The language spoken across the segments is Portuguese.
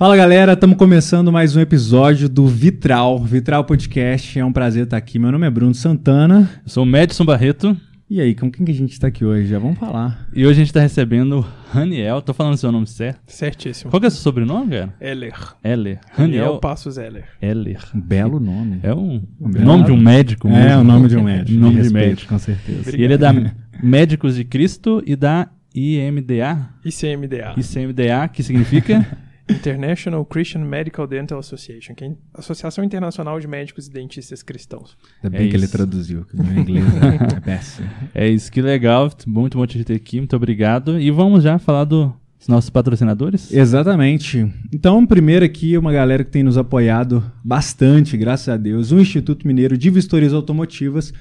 Fala galera, estamos começando mais um episódio do Vitral, Vitral Podcast. É um prazer estar aqui. Meu nome é Bruno Santana. Eu sou o Madison Barreto. E aí, com quem que a gente está aqui hoje? Já vamos falar. E hoje a gente está recebendo Raniel. Tô falando o seu nome certo? Certíssimo. Qual que é o seu sobrenome, cara? Heller. Heller. Raniel Raniel Passos Heller. Heller. Um belo nome. É um, belo nome de um médico É, mesmo. o nome de um médico. Nome de Respeito, médico. Com certeza. E ele é da Médicos de Cristo e da IMDA. ICMDA. ICMDA, que significa... International Christian Medical Dental Association, que é a Associação Internacional de Médicos e Dentistas Cristãos. Ainda bem É que ele isso. traduziu, que meu inglês é é péssimo. é isso, que legal. Muito bom te ter aqui, muito obrigado. E vamos já falar do- dos nossos patrocinadores? Exatamente. Então, primeiro aqui, uma galera que tem nos apoiado bastante, graças a Deus, o Instituto Mineiro de Vistorias Automotivas.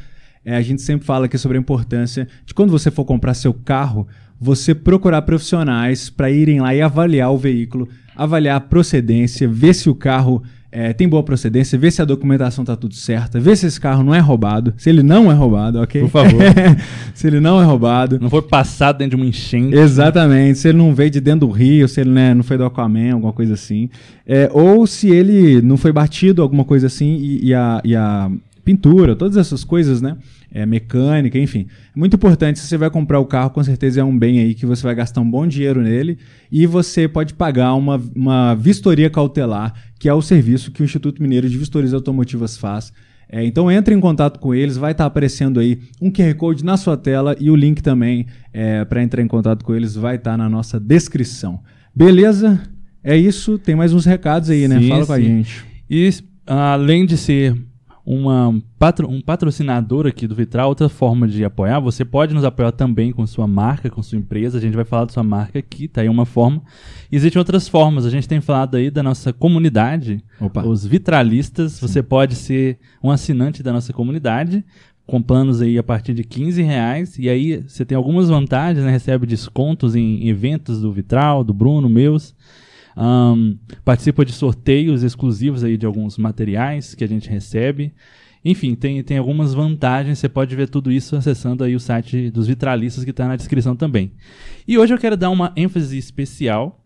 É, a gente sempre fala aqui sobre a importância de quando você for comprar seu carro, você procurar profissionais para irem lá e avaliar o veículo, avaliar a procedência, ver se o carro é, tem boa procedência, ver se a documentação tá tudo certa, ver se esse carro não é roubado, se ele não é roubado, ok? Por favor. se ele não é roubado. Não foi passado dentro de uma enchente. Exatamente. Se ele não veio de dentro do rio, se ele né, não foi do Aquaman, alguma coisa assim. É, ou se ele não foi batido, alguma coisa assim, e, e a, e a pintura, todas essas coisas, né? É, mecânica, enfim. É muito importante. Se você vai comprar o carro, com certeza é um bem aí que você vai gastar um bom dinheiro nele e você pode pagar uma, uma vistoria cautelar, que é o serviço que o Instituto Mineiro de Vistorias Automotivas faz. É, então entre em contato com eles, vai estar aparecendo aí um QR Code na sua tela e o link também para entrar em contato com eles vai estar na nossa descrição. Beleza? É isso. Tem mais uns recados aí, né? Sim, Fala com a gente. E além de ser uma patro- um patrocinador aqui do Vitral, outra forma de apoiar, você pode nos apoiar também com sua marca, com sua empresa. A gente vai falar da sua marca aqui, tá aí uma forma. Existem outras formas. A gente tem falado aí da nossa comunidade, Opa. os vitralistas. Você pode ser um assinante da nossa comunidade. Com planos aí a partir de 15 reais. E aí você tem algumas vantagens, né? Recebe descontos em eventos do Vitral, do Bruno, meus. Ahn, participa de sorteios exclusivos aí de alguns materiais que a gente recebe. Enfim, tem, tem algumas vantagens. Você pode ver tudo isso acessando aí o site dos vitralistas que está na descrição também. E hoje eu quero dar uma ênfase especial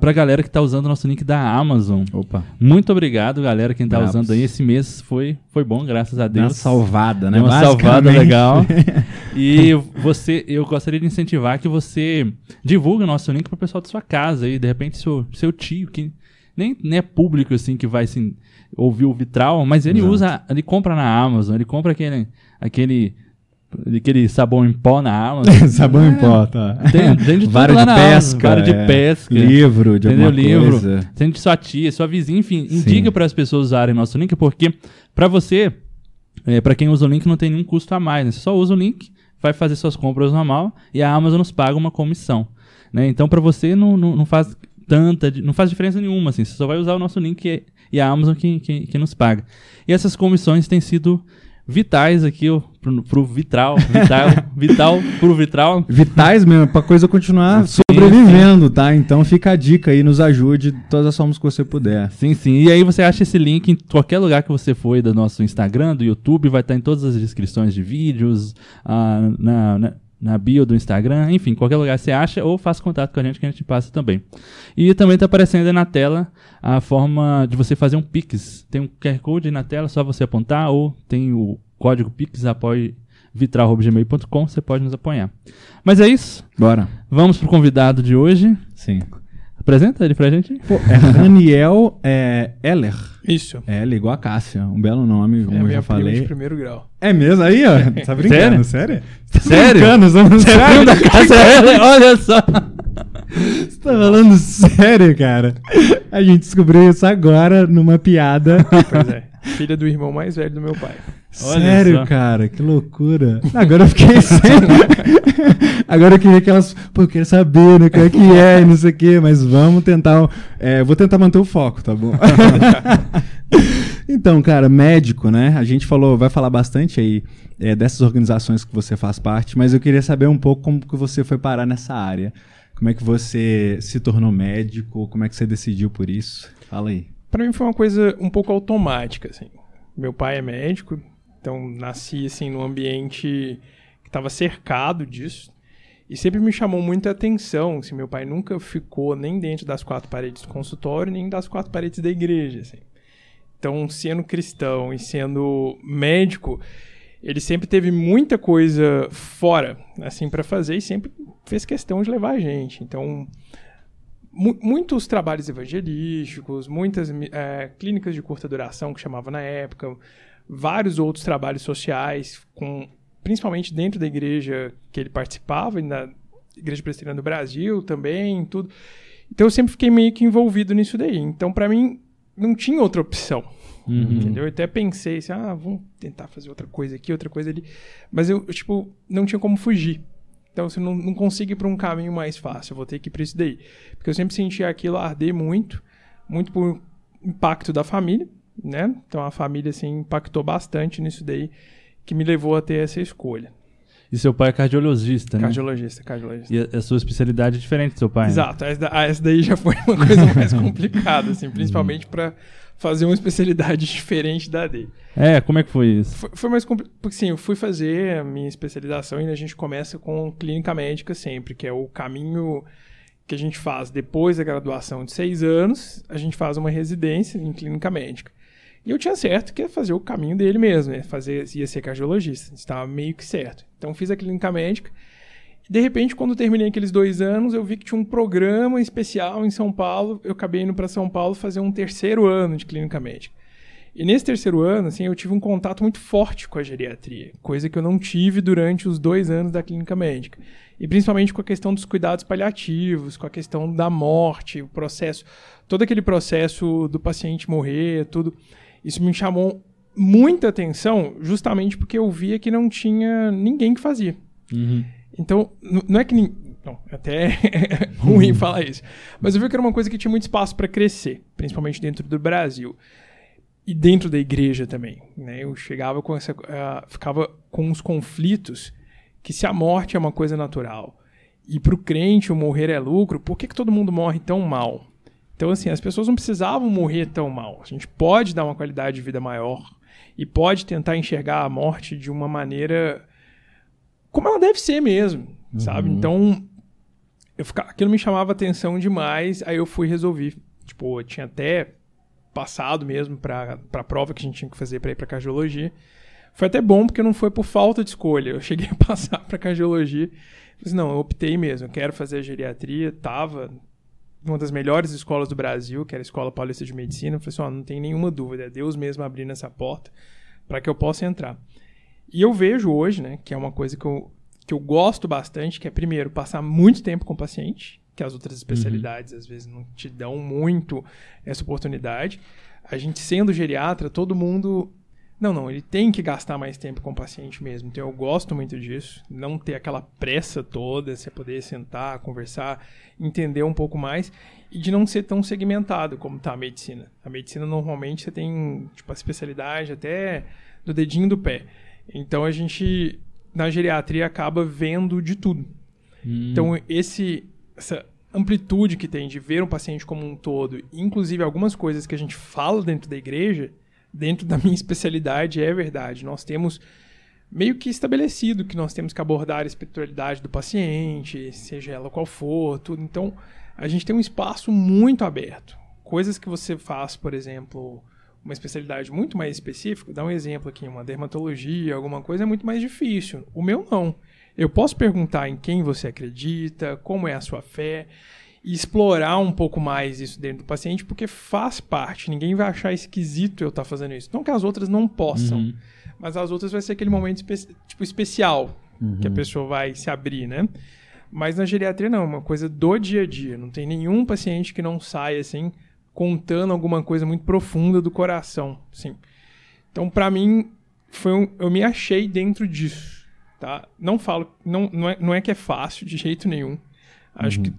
para a galera que está usando o nosso link da Amazon. Opa. Muito obrigado, galera, quem está usando aí. Esse mês foi, foi bom, graças a Deu uma Deus. salvada, né? Deu uma salvada legal. E você, eu gostaria de incentivar que você divulgue o nosso link para o pessoal da sua casa aí, de repente seu, seu tio que nem, nem é público assim que vai assim, ouvir o vitral, mas ele Exato. usa, ele compra na Amazon, ele compra aquele aquele aquele sabão em pó na Amazon. Sabão em pó, tá. Tem, tem de Vara de pesca. vara de é, pesca. Livro de Entendeu? alguma Livro. coisa. Tem de sua tia, sua vizinha, enfim, Sim. indica para as pessoas usarem nosso link, porque para você, é, para quem usa o link, não tem nenhum custo a mais. Né? Você só usa o link, vai fazer suas compras normal e a Amazon nos paga uma comissão. Né? Então, para você, não, não, não faz tanta, não faz diferença nenhuma. Assim. Você só vai usar o nosso link e, a Amazon que, que, que nos paga. E essas comissões têm sido vitais aqui ó, pro, pro Vitral, vital, vital pro Vitral. Vitais mesmo, pra coisa continuar Sim, sobrevivendo, tá? Então fica a dica aí, nos ajude de todas as formas que você puder. Sim, sim. E aí você acha esse link em qualquer lugar que você for aí do nosso Instagram, do YouTube, vai estar em todas as descrições de vídeos, ah, na, na, na bio do Instagram, enfim, qualquer lugar você acha ou faça contato com a gente que a gente passa também. E também está aparecendo aí na tela a forma de você fazer um Pix. Tem um QR Code aí na tela, só você apontar, ou tem o código Pix, apoie vitral.gmail.com, você pode nos apoiar. Mas é isso. Bora. Vamos pro convidado de hoje. Sim. Apresenta ele pra gente. Pô, é Raniel é, Eller. Isso. É, L igual a Cássia. Um belo nome, É como a eu minha já prima falei. de primeiro grau. É mesmo? Aí, ó. Tá brincando, sério? Você tá Sério? brincando, não Você é primo da casa, é, olha só. Você tá falando sério, cara? A gente descobriu isso agora numa piada. Pois é. Filha do irmão mais velho do meu pai. Olha Sério, só. cara, que loucura. Agora eu fiquei sério. Agora eu queria que elas. Pô, eu quero saber, né? Como é que é e não sei o quê, mas vamos tentar. É, vou tentar manter o foco, tá bom? então, cara, médico, né? A gente falou, vai falar bastante aí é, dessas organizações que você faz parte, mas eu queria saber um pouco como que você foi parar nessa área. Como é que você se tornou médico? Como é que você decidiu por isso? Fala aí. Pra mim foi uma coisa um pouco automática, assim. Meu pai é médico, então nasci, assim, num ambiente que estava cercado disso. E sempre me chamou muita atenção, assim, meu pai nunca ficou nem dentro das quatro paredes do consultório, nem das quatro paredes da igreja, assim. Então, sendo cristão e sendo médico, ele sempre teve muita coisa fora, assim, para fazer e sempre fez questão de levar a gente. Então, mu muitos trabalhos evangelísticos, muitas é, clínicas de curta duração que chamava na época, vários outros trabalhos sociais com principalmente dentro da igreja que ele participava, e na Igreja Presbiteriana do Brasil também, tudo. Então eu sempre fiquei meio que envolvido nisso daí. Então para mim não tinha outra opção. Uhum. Entendeu? Eu até pensei assim, ah, vamos tentar fazer outra coisa aqui, outra coisa ali. Mas eu, eu tipo, não tinha como fugir. Então, você não, não consigo ir para um caminho mais fácil, eu vou ter que ir para isso daí. Porque eu sempre sentia aquilo arder muito, muito por impacto da família, né? Então, a família, assim, impactou bastante nisso daí que me levou a ter essa escolha. E seu pai é cardiologista, né? Cardiologista, cardiologista. E a, sua especialidade é diferente do seu pai. Né? Exato. Né? Essa, daí já foi uma coisa mais complicada, assim, principalmente para fazer uma especialidade diferente da dele. É, como é que foi isso? Foi, foi mais complicado. Porque sim, eu fui fazer a minha especialização e a gente começa com clínica médica sempre, que é o caminho que a gente faz depois da graduação de seis anos, a gente faz uma residência em clínica médica. E eu tinha certo que ia fazer o caminho dele mesmo, né? Fazer, ia ser cardiologista. Estava meio que certo. Então fiz a clínica médica. De repente, quando terminei aqueles dois anos, eu vi que tinha um programa especial em São Paulo. Eu acabei indo para São Paulo fazer um terceiro ano de clínica médica. E nesse terceiro ano, assim, eu tive um contato muito forte com a geriatria, coisa que eu não tive durante os dois anos da clínica médica. E principalmente com a questão dos cuidados paliativos, com a questão da morte, o processo, todo aquele processo do paciente morrer, tudo. Isso me chamou muita atenção justamente porque eu via que não tinha ninguém que fazia. Uhum. Então, não é que. Não, até é ruim falar isso. Mas eu vi que era uma coisa que tinha muito espaço para crescer, principalmente dentro do Brasil. E dentro da igreja também. Né? Eu chegava com essa. Uh, ficava com uns conflitos que se a morte é uma coisa natural e para o crente o morrer é lucro, por que, que todo mundo morre tão mal? Então, assim, as pessoas não precisavam morrer tão mal. A gente pode dar uma qualidade de vida maior e pode tentar enxergar a morte de uma maneira como ela deve ser mesmo, uhum. sabe? Então, eu ficava, aquilo me chamava atenção demais, aí eu fui resolver. Tipo, eu tinha até passado mesmo para a prova que a gente tinha que fazer para ir para cardiologia. Foi até bom porque não foi por falta de escolha. Eu cheguei a passar para cardiologia. Falei, não, eu optei mesmo, eu quero fazer a geriatria, tava uma das melhores escolas do Brasil, que era a Escola Paulista de Medicina. Eu falei assim, oh, não tem nenhuma dúvida, é Deus mesmo abrindo essa porta para que eu possa entrar. E eu vejo hoje, né, que é uma coisa que eu, que eu gosto bastante, que é, primeiro, passar muito tempo com o paciente, que as outras especialidades, uhum. às vezes, não te dão muito essa oportunidade. A gente, sendo geriatra, todo mundo não, não, ele tem que gastar mais tempo com o paciente mesmo. Então eu gosto muito disso. Não ter aquela pressa toda, você poder sentar, conversar, entender um pouco mais e de não ser tão segmentado como está a medicina. A medicina normalmente você tem tipo a especialidade até do dedinho do pé. Então a gente na geriatria acaba vendo de tudo. Hum. Então esse essa amplitude que tem de ver um paciente como um todo, inclusive algumas coisas que a gente fala dentro da igreja, dentro da minha especialidade, é verdade. Nós temos meio que estabelecido que nós temos que abordar a espiritualidade do paciente, seja ela qual for, tudo. Então, a gente tem um espaço muito aberto. Coisas que você faz, por exemplo, uma especialidade muito mais específica, dá um exemplo aqui, uma dermatologia, alguma coisa é muito mais difícil. O meu não. Eu posso perguntar em quem você acredita, como é a sua fé, e explorar um pouco mais isso dentro do paciente, porque faz parte. Ninguém vai achar esquisito eu estar tá fazendo isso. Não que as outras não possam, uhum. mas as outras vai ser aquele momento espe tipo especial uhum. que a pessoa vai se abrir, né? Mas na geriatria não, é uma coisa do dia a dia. Não tem nenhum paciente que não saia assim contando alguma coisa muito profunda do coração, sim. Então, para mim, foi um, eu me achei dentro disso, tá? Não falo, não, não, é, não é que é fácil de jeito nenhum. Acho uhum. que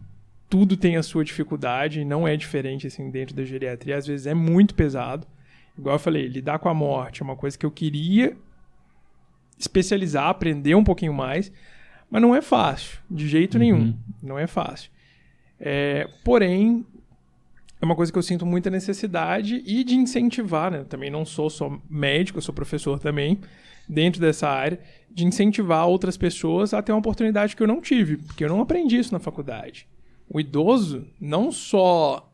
tudo tem a sua dificuldade, não é diferente assim dentro da geriatria, às vezes é muito pesado. Igual eu falei, lidar com a morte é uma coisa que eu queria especializar, aprender um pouquinho mais, mas não é fácil, de jeito uhum. nenhum, não é fácil. É, porém, é uma coisa que eu sinto muita necessidade e de incentivar, né? também não sou só médico, eu sou professor também. dentro dessa área, de incentivar outras pessoas a ter uma oportunidade que eu não tive, porque eu não aprendi isso na faculdade. O idoso, não só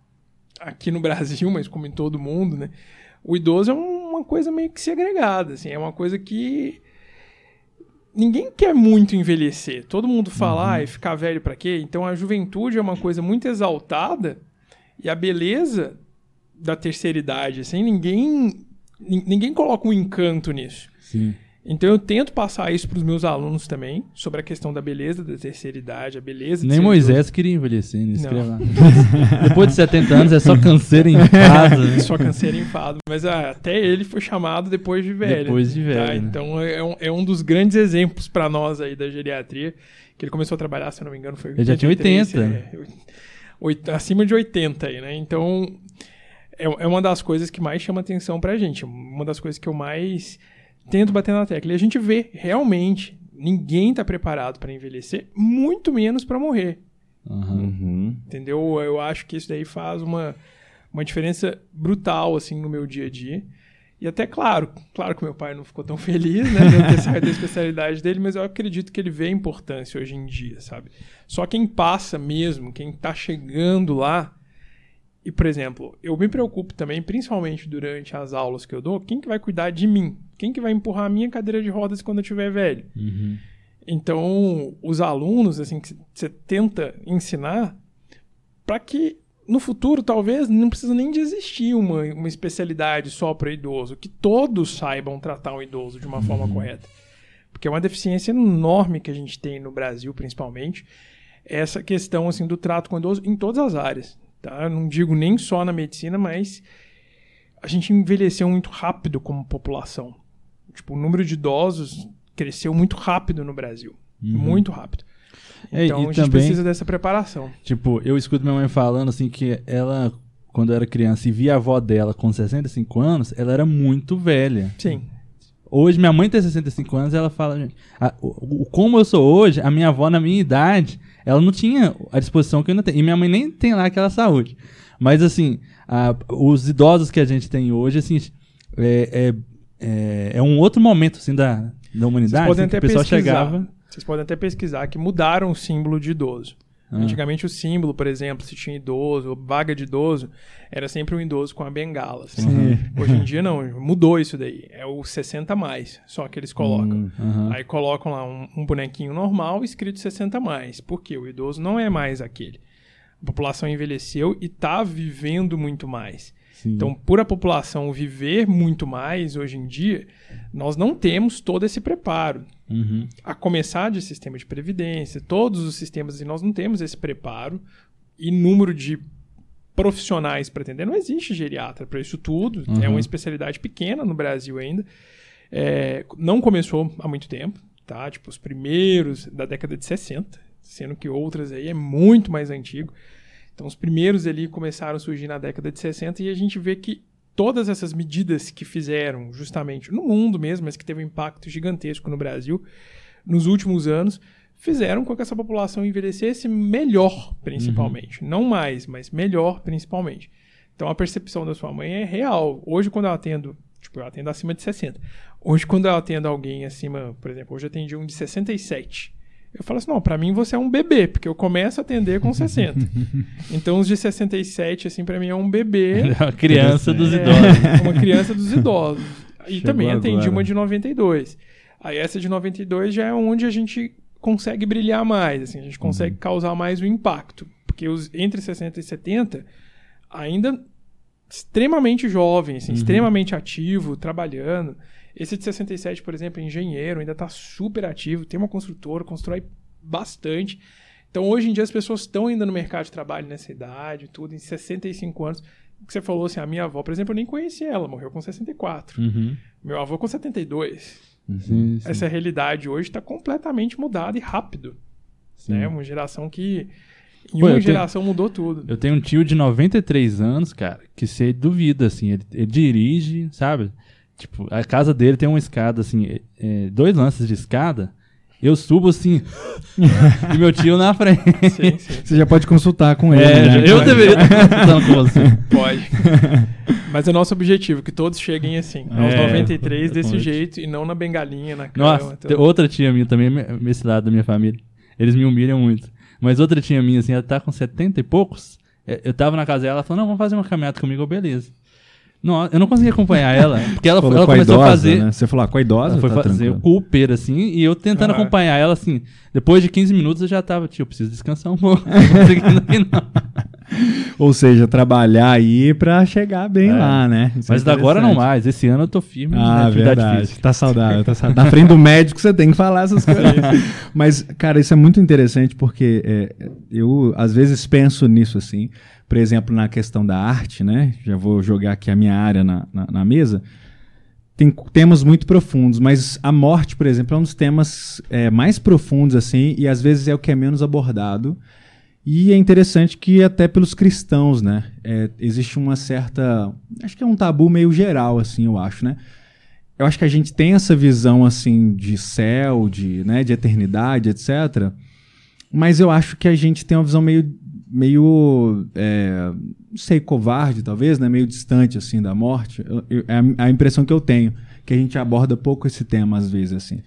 aqui no Brasil, mas como em todo mundo, né? O idoso é uma coisa meio que segregada, assim, é uma coisa que ninguém quer muito envelhecer. Todo mundo fala, uhum. ah, ficar velho para quê? Então a juventude é uma coisa muito exaltada e a beleza da terceira idade, assim, ninguém ninguém coloca um encanto nisso. Sim. Então eu tento passar isso para os meus alunos também, sobre a questão da beleza da terceira idade, a beleza Nem Moisés queria envelhecer nisso. Depois de 70 anos é só canseiro enfado. Né? Só canseiro enfado. Mas ah, até ele foi chamado depois de velho. Depois de velho. Tá? Né? Então é um, é um dos grandes exemplos para nós aí da geriatria, que ele começou a trabalhar, se eu não me engano, foi... Ele já tinha 80. É, acima de 80 aí, né? Então é, é uma das coisas que mais chama atenção pra gente. Uma das coisas que eu mais tento bater na tecla. E a gente vê, realmente, ninguém está preparado para envelhecer, muito menos para morrer. Uhum. Entendeu? Eu acho que isso daí faz uma, uma diferença brutal, assim, no meu dia a dia. E até, claro, claro que meu pai não ficou tão feliz, né, de eu ter saído da especialidade dele, mas eu acredito que ele vê a importância hoje em dia, sabe? Só quem passa mesmo, quem está chegando lá, e, por exemplo, eu me preocupo também, principalmente durante as aulas que eu dou, quem que vai cuidar de mim? Quem que vai empurrar a minha cadeira de rodas quando eu estiver velho? Uhum. Então, os alunos, assim, que você tenta ensinar para que no futuro, talvez, não precisa nem de existir uma, uma especialidade só para idoso, que todos saibam tratar um idoso de uma uhum. forma correta. Porque é uma deficiência enorme que a gente tem no Brasil, principalmente, essa questão assim do trato com o idoso em todas as áreas. Tá? Não digo nem só na medicina, mas a gente envelheceu muito rápido como população. Tipo, o número de idosos cresceu muito rápido no Brasil. Uhum. Muito rápido. É, então a gente também, precisa dessa preparação. Tipo, eu escuto minha mãe falando assim que ela, quando era criança e via a avó dela com 65 anos, ela era muito velha. Sim. Hoje, minha mãe tem 65 anos ela fala, a, o, como eu sou hoje, a minha avó na minha idade, ela não tinha a disposição que eu ainda tenho. E minha mãe nem tem lá aquela saúde. Mas, assim, a, os idosos que a gente tem hoje, assim, é, é, é, é um outro momento, assim, da, da humanidade. Vocês podem assim, até que o pessoal pesquisar. chegava... Vocês podem até pesquisar que mudaram o símbolo de idoso. Ah. Antigamente o símbolo, por exemplo, se tinha idoso, vaga de idoso, era sempre um idoso com a bengala. Assim. Hoje em dia não, mudou isso daí. É o 60 mais, só que eles colocam. Uhum. Aí colocam lá um, um, bonequinho normal escrito 60 mais. Porque o idoso não é mais aquele. A população envelheceu e está vivendo muito mais. Sim. Então, por a população viver muito mais hoje em dia, nós não temos todo esse preparo. Uhum. A começar de sistema de previdência, todos os sistemas, e nós não temos esse preparo e número de profissionais para atender. Não existe geriatra para isso tudo. Uhum. É uma especialidade pequena no Brasil ainda. É, não começou há muito tempo, tá? Tipo, os primeiros da década de 60, sendo que outras aí é muito mais antigo. Então, os primeiros ali começaram a surgir na década de 60 e a gente vê que todas essas medidas que fizeram justamente no mundo mesmo, mas que teve um impacto gigantesco no Brasil nos últimos anos, fizeram com que essa população envelhecesse melhor, principalmente. Uhum. Não mais, mas melhor, principalmente. Então a percepção da sua mãe é real. Hoje, quando eu atendo, tipo, eu atendo acima de 60. Hoje, quando eu atendo alguém acima, por exemplo, hoje eu atendi um de 67. Eu falo assim, não, para mim você é um bebê, porque eu começo a atender com 60. então os de 67, assim, para mim é um bebê. É uma criança dos é, idosos. Uma criança dos idosos. E Chegou também atendi agora. uma de 92. Aí essa de 92 já é onde a gente consegue brilhar mais, assim, a gente consegue uhum. causar mais o impacto. Porque os entre 60 e 70 ainda extremamente jovem, assim, uhum. extremamente ativo, trabalhando. Esse de 67, por exemplo, é engenheiro, ainda está super ativo, tem uma construtora, constrói bastante. Então, hoje em dia, as pessoas estão ainda no mercado de trabalho nessa idade, tudo, em 65 anos. que você falou assim, a minha avó, por exemplo, eu nem conhecia ela, morreu com 64. Uhum. Meu avô com 72. Sim, sim. Essa realidade hoje está completamente mudada e rápido. É né? uma geração que em Pô, uma geração tenho, mudou tudo. Eu tenho um tio de 93 anos, cara, que você duvida, assim, ele, ele dirige, sabe? Tipo, a casa dele tem uma escada, assim, é, dois lances de escada, Eu subo assim, e meu tio na frente. Sim, sim. Você já pode consultar com ele. É, né? eu deveria estar consultando com você. Pode. Mas é nosso objetivo, que todos cheguem assim, aos É, 93 desse pode. jeito, e não na bengalinha, na cama. Nossa, tem outra tia minha também, me- esse lado da minha família. Eles me humilham muito. Mas outra tia minha, assim, ela tá com 70 e poucos. é, Eu tava na casa dela, ela falou, não, vamos fazer uma caminhada comigo, beleza. Não, eu não consegui acompanhar ela, porque ela, ela com a começou idosa, a fazer... né? Você falou, ah, com a idosa, Ela foi tá fazer tranquilo. o Cooper, assim, e eu tentando Ah. acompanhar ela, assim. Depois de 15 minutos eu já tava, tio, eu preciso descansar um pouco. Não conseguindo aqui, não. Ou seja, trabalhar aí pra chegar bem É. lá, né? Isso é Mas agora não mais. Esse ano eu tô firme na Ah, atividade verdade. física. Tá saudável, tá saudável. Na frente do médico você tem que falar essas coisas. Mas, cara, isso é muito interessante porque é, eu, às vezes, penso nisso assim. Por exemplo, na questão da arte, né? Já vou jogar aqui a minha área na, na, na mesa. Tem temas muito profundos, mas a morte, por exemplo, é um dos temas é, mais profundos, assim, e às vezes é o que é menos abordado. E é interessante que até pelos cristãos, né? é, existe uma certa. Acho que é um tabu meio geral, assim, eu acho, né? Eu acho que a gente tem essa visão, assim, de céu, de, né, de eternidade, etc. Mas eu acho que a gente tem uma visão meio. Meio. é, não sei, covarde, talvez, né? Meio distante, assim, da morte. Eu- eu- é a, a impressão que eu tenho. Que a gente aborda pouco esse tema, às vezes, assim.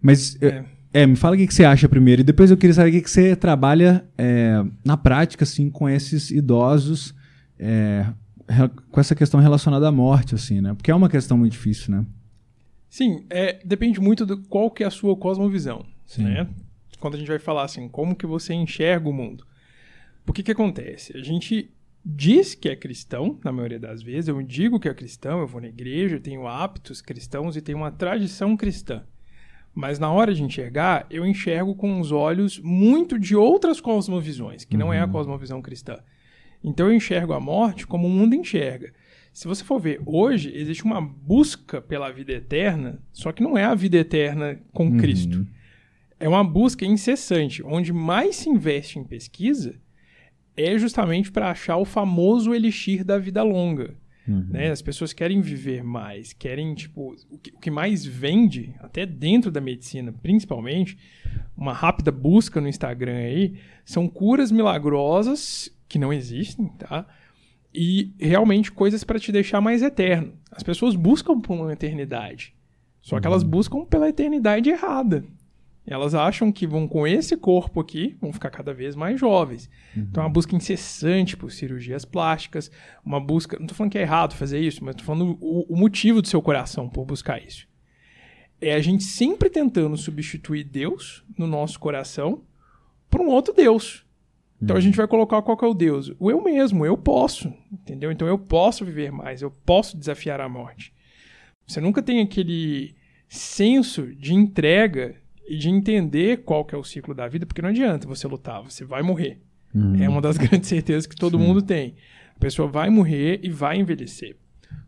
Mas. É. é, me fala o que, que você acha primeiro. E depois eu queria saber o que, que você trabalha é, na prática, assim, com esses idosos, é, com essa questão relacionada à morte, assim, né? Porque é uma questão muito difícil, né? Sim, é, depende muito do qual que é a sua cosmovisão, Sim. né? Quando a gente vai falar assim, como que você enxerga o mundo. O que que acontece? A gente diz que é cristão, na maioria das vezes, eu digo que é cristão, eu vou na igreja, eu tenho hábitos cristãos e tenho uma tradição cristã. Mas na hora de enxergar, eu enxergo com os olhos muito de outras cosmovisões, que não é a cosmovisão cristã. Então eu enxergo a morte como o mundo enxerga. Se você for ver, hoje existe uma busca pela vida eterna, só que não é a vida eterna com Cristo. É uma busca incessante, onde mais se investe em pesquisa é justamente para achar o famoso elixir da vida longa. Né? As pessoas querem viver mais, querem, tipo, o que, o que mais vende, até dentro da medicina, principalmente, uma rápida busca no Instagram aí, são curas milagrosas que não existem, tá? E realmente coisas para te deixar mais eterno. As pessoas buscam por uma eternidade, só que elas buscam pela eternidade errada. Elas acham que vão com esse corpo aqui, vão ficar cada vez mais jovens. Então, é uma busca incessante por cirurgias plásticas, uma busca. Não tô falando que é errado fazer isso, mas tô falando o, o motivo do seu coração por buscar isso. É a gente sempre tentando substituir Deus no nosso coração por um outro Deus. Então a gente vai colocar qual é o Deus? O eu mesmo, eu posso, entendeu? Então eu posso viver mais, eu posso desafiar a morte. Você nunca tem aquele senso de entrega e de entender qual que é o ciclo da vida, porque não adianta você lutar, você vai morrer. É uma das grandes certezas que todo mundo tem. A pessoa vai morrer e vai envelhecer.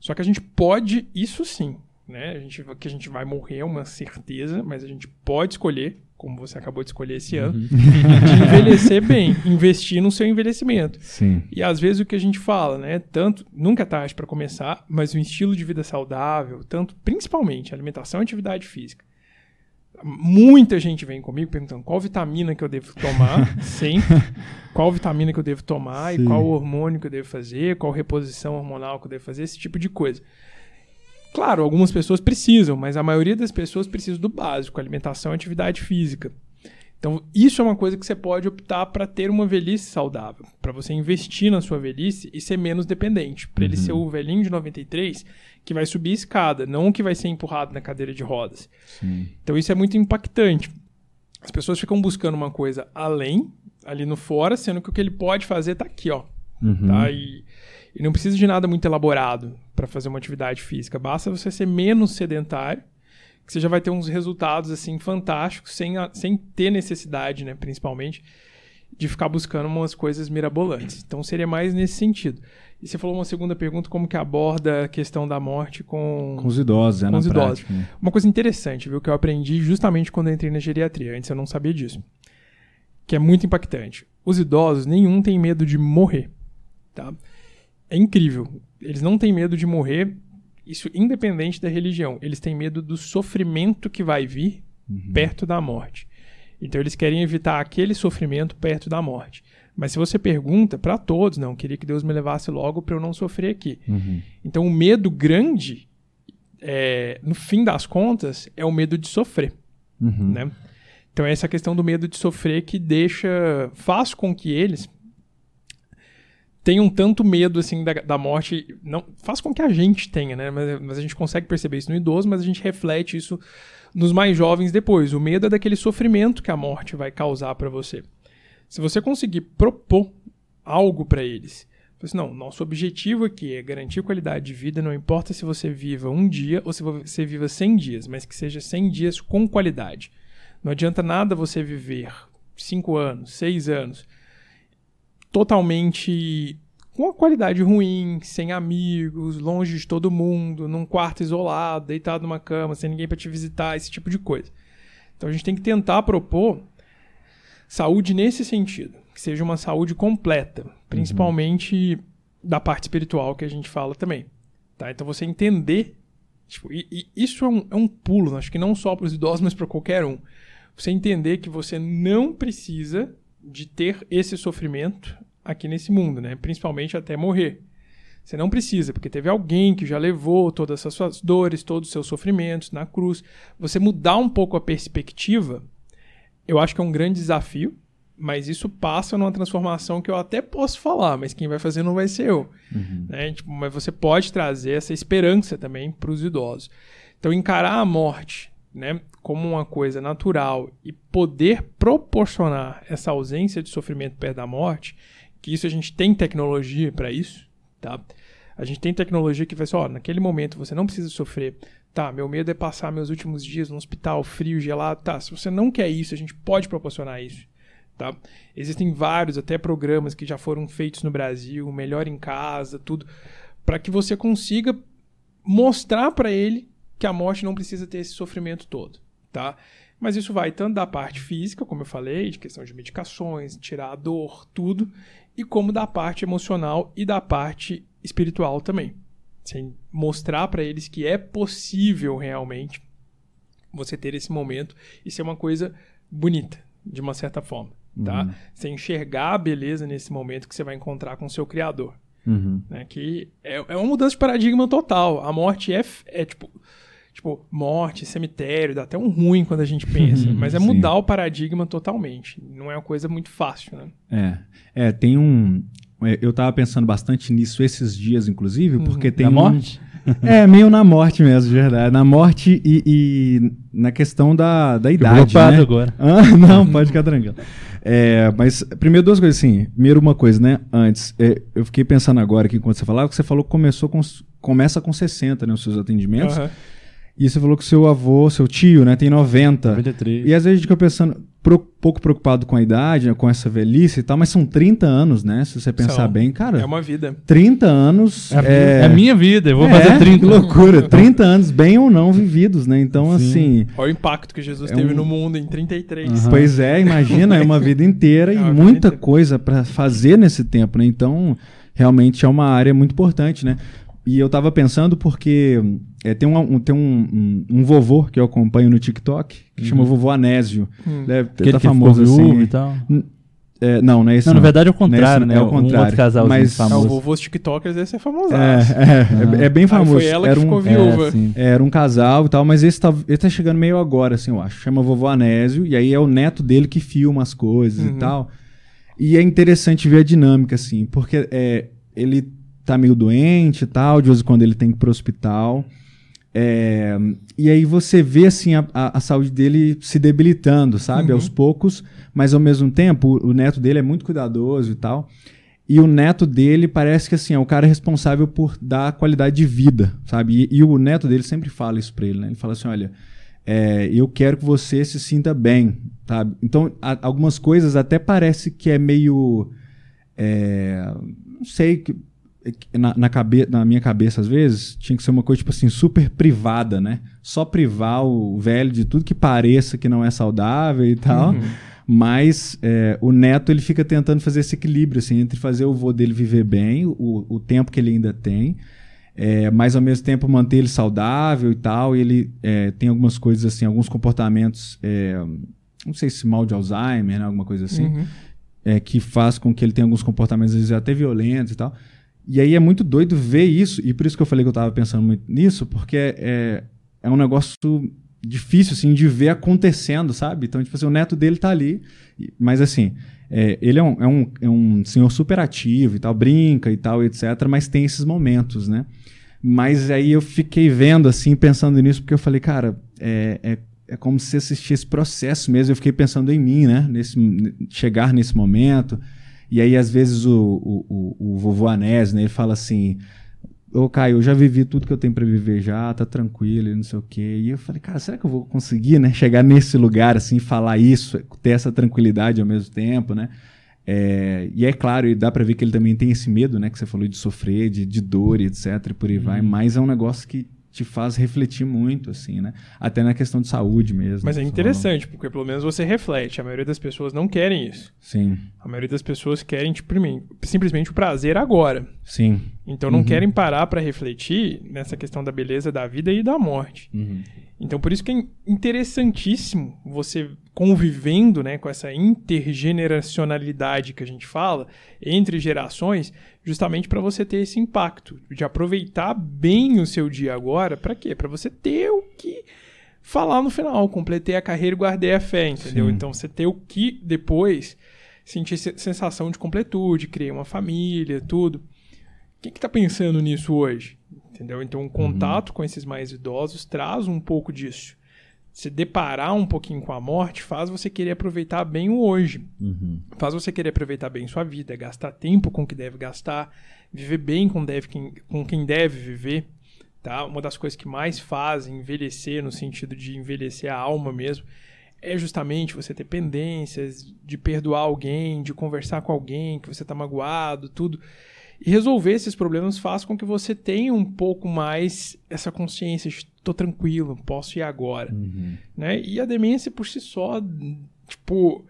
Só que a gente pode, isso sim, né? A gente, que a gente vai morrer é uma certeza, mas a gente pode escolher, como você acabou de escolher esse ano, de envelhecer bem, investir no seu envelhecimento. Sim. E às vezes o que a gente fala, né? Tanto, nunca é tarde para começar, mas o estilo de vida saudável, tanto, principalmente alimentação e atividade física. Muita gente vem comigo perguntando qual vitamina que eu devo tomar, sempre. Qual vitamina que eu devo tomar Sim. e qual hormônio que eu devo fazer, qual reposição hormonal que eu devo fazer, esse tipo de coisa. Claro, algumas pessoas precisam, mas a maioria das pessoas precisa do básico, alimentação e atividade física. Então, isso é uma coisa que você pode optar para ter uma velhice saudável, para você investir na sua velhice e ser menos dependente, para ele ser o velhinho de 93 que vai subir a escada, não o que vai ser empurrado na cadeira de rodas. Sim. Então, isso é muito impactante. As pessoas ficam buscando uma coisa além, ali no fora, sendo que o que ele pode fazer tá aqui, ó. Uhum. Tá? E, e não precisa de nada muito elaborado para fazer uma atividade física. Basta você ser menos sedentário, que você já vai ter uns resultados assim fantásticos, sem, sem ter necessidade, né, principalmente, de ficar buscando umas coisas mirabolantes. Então seria mais nesse sentido. E você falou uma segunda pergunta, como que aborda a questão da morte com, Com os idosos, é Com na os idosos. prática, né? uma coisa interessante, viu, que eu aprendi justamente quando entrei na geriatria. Antes eu não sabia disso. Que é muito impactante. Os idosos, nenhum tem medo de morrer. Tá? É incrível. Eles não têm medo de morrer, isso independente da religião. Eles têm medo do sofrimento que vai vir perto da morte. Então eles querem evitar aquele sofrimento perto da morte. Mas se você pergunta para todos, não, queria que Deus me levasse logo para eu não sofrer aqui. Uhum. Então o medo grande, é, no fim das contas, é o medo de sofrer, Uhum. né? Então é essa questão do medo de sofrer que deixa, faz com que eles tenham tanto medo assim da, da morte, não faz com que a gente tenha, né? Mas, mas a gente consegue perceber isso no idoso, mas a gente reflete isso nos mais jovens depois. O medo é daquele sofrimento que a morte vai causar para você. Se você conseguir propor algo para eles, assim, não, nosso objetivo aqui é garantir qualidade de vida, não importa se você viva um dia ou se você viva 100 dias, mas que seja 100 dias com qualidade. Não adianta nada você viver 5 anos, 6 anos, totalmente com uma qualidade ruim, sem amigos, longe de todo mundo, num quarto isolado, deitado numa cama, sem ninguém para te visitar, esse tipo de coisa. Então a gente tem que tentar propor saúde nesse sentido, que seja uma saúde completa, principalmente da parte espiritual que a gente fala também. Tá? Então você entender, tipo, e, e isso é um, é um pulo, acho que não só para os idosos, mas para qualquer um. Você entender que você não precisa de ter esse sofrimento aqui nesse mundo, né? Principalmente até morrer. Você não precisa, porque teve alguém que já levou todas as suas dores, todos os seus sofrimentos na cruz. Você mudar um pouco a perspectiva, eu acho que é um grande desafio, mas isso passa numa transformação que eu até posso falar, mas quem vai fazer não vai ser eu. Né? Tipo, mas você pode trazer essa esperança também para os idosos. Então, encarar a morte né, como uma coisa natural e poder proporcionar essa ausência de sofrimento perto da morte, que isso a gente tem tecnologia para isso, tá? A gente tem tecnologia que vai ser, ó, naquele momento você não precisa sofrer. Tá, meu medo é passar meus últimos dias no hospital frio, gelado. Tá, se você não quer isso, a gente pode proporcionar isso. Tá? Existem vários até programas que já foram feitos no Brasil, melhor em casa, tudo, para que você consiga mostrar para ele que a morte não precisa ter esse sofrimento todo, tá? Mas isso vai tanto da parte física, como eu falei, de questão de medicações, tirar a dor, tudo, e como da parte emocional e da parte espiritual também. Sem mostrar para eles que é possível realmente você ter esse momento e ser uma coisa bonita, de uma certa forma, tá? Uhum. Você enxergar a beleza nesse momento que você vai encontrar com o seu criador, Uhum. né? Que é, é uma mudança de paradigma total. A morte é, é tipo tipo morte, cemitério, dá até um ruim quando a gente pensa, mas é Sim. mudar o paradigma totalmente. Não é uma coisa muito fácil, né? É, é, tem um. é, Eu tava pensando bastante nisso esses dias, inclusive, porque tem Na um- morte? É, meio na morte mesmo, de verdade. Na morte e, e na questão da, da idade. Né? agora. Ah, não, pode ficar tranquilo. É, mas, primeiro, duas coisas assim. Primeiro, uma coisa, né? Antes, é, eu fiquei pensando agora aqui enquanto você falava, que você falou que começou com, começa com 60, né? Os seus atendimentos. Aham. E você falou que seu avô, seu tio, né, tem 90. 93. E às vezes a gente fica pensando, pro- pouco preocupado com a idade, né, com essa velhice e tal, mas são 30 anos, né? Se você pensar São. bem, cara. É uma vida. 30 anos. É, a minha- é a minha vida, eu vou fazer é, 30. Que loucura. 30 anos, bem ou não vividos, né? Então, Sim. assim. Olha o impacto que Jesus É teve um- no mundo em 33. Aham. Pois é, imagina, é uma vida inteira É e vida muita coisa pra fazer nesse tempo, né? Então, realmente é uma área muito importante, né? E eu tava pensando porque é, tem, um, um- tem um, um, um vovô que eu acompanho no TikTok, que chama Vovô Anésio. Hum. Deve, Aquele tá que famoso ficou viúvo assim. e tal. É, não, não é esse Não, na verdade é o contrário, Nesse- né? é o Um contrário. outro casalzinho Mas- É, o famoso. vovô TikTokers, esse é famoso. É, é, é, é bem Aí famoso. foi ela que Era um- ficou viúva. É, sim. Era um casal e tal, mas esse tá, ele tá chegando meio agora, assim, eu acho. Chama Vovô Anésio, e aí é o neto dele que filma as coisas Uhum. e tal. E é interessante ver a dinâmica, assim, porque é, ele tá meio doente e tal, de vez em quando ele tem que ir pro hospital. É, e aí você vê, assim, a, a- a saúde dele se debilitando, sabe? Uhum. Aos poucos, mas ao mesmo tempo, o, o neto dele é muito cuidadoso e tal. E o neto dele parece que assim, é o cara responsável por dar qualidade de vida, sabe? E, e o neto dele sempre fala isso pra ele, né? Ele fala assim: olha, é, eu quero que você se sinta bem, sabe? Então, a- algumas coisas até parece que é meio. é, não sei, na, na, cabe, na minha cabeça, às vezes, tinha que ser uma coisa, tipo assim, super privada, né? Só privar o velho de tudo que pareça que não é saudável e tal. Uhum. Mas é, o neto ele fica tentando fazer esse equilíbrio assim, entre fazer o vô dele viver bem, o, o tempo que ele ainda tem, é, mas ao mesmo tempo manter ele saudável e tal. E ele é, tem algumas coisas assim, alguns comportamentos é, não sei se mal de Alzheimer, né, alguma coisa assim, uhum. é, que faz com que ele tenha alguns comportamentos às vezes até violentos e tal. E aí é muito doido ver isso, e por isso que eu falei que eu estava pensando muito nisso, porque é, é um negócio difícil, assim, de ver acontecendo, sabe? Então, tipo assim, o neto dele tá ali, mas assim, é, ele é um, é, um, é um senhor super ativo e tal, brinca e tal, etc., mas tem esses momentos, né? Mas aí eu fiquei vendo, assim, pensando nisso, porque eu falei, cara, é, é, é como se assistisse esse processo mesmo. Eu fiquei pensando em mim, né? Nesse, chegar nesse momento. E aí, às vezes, o, o, o, o vovô Anésio, né? Ele fala assim, ô Caio, eu já vivi tudo que eu tenho para viver já, tá tranquilo e não sei o quê. E eu falei, cara, será que eu vou conseguir, né, chegar nesse lugar assim, falar isso, ter essa tranquilidade ao mesmo tempo, né? É, e é claro, e dá para ver que ele também tem esse medo, né, que você falou de sofrer, de, de dor e etc, e por aí uhum. vai, mas é um negócio que te faz refletir muito, assim, né? Até na questão de saúde mesmo. Mas é interessante, porque pelo menos você reflete. A maioria das pessoas não querem isso. Sim. A maioria das pessoas querem tipo, simplesmente o prazer agora. Sim. Então não uhum. querem parar para refletir nessa questão da beleza da vida e da morte. Uhum. Então por isso que é interessantíssimo você convivendo né, com essa intergeneracionalidade que a gente fala entre gerações, justamente para você ter esse impacto, de aproveitar bem o seu dia agora, para quê? Para você ter o que falar no final, completei a carreira e guardei a fé, entendeu? Sim. Então você ter o que depois sentir sensação de completude, criar uma família, tudo. Quem que tá pensando nisso hoje? Entendeu? Então, um contato uhum. com esses mais idosos traz um pouco disso. Se deparar um pouquinho com a morte faz você querer aproveitar bem o hoje. Uhum. Faz você querer aproveitar bem sua vida, gastar tempo com o que deve gastar, viver bem com, deve, com quem deve viver. Tá? Uma das coisas que mais fazem envelhecer, no sentido de envelhecer a alma mesmo, é justamente você ter pendências, de perdoar alguém, de conversar com alguém que você está magoado, tudo. E resolver esses problemas faz com que você tenha um pouco mais essa consciência, estou tranquilo, posso ir agora. Uhum. Né? E a demência por si só, tipo,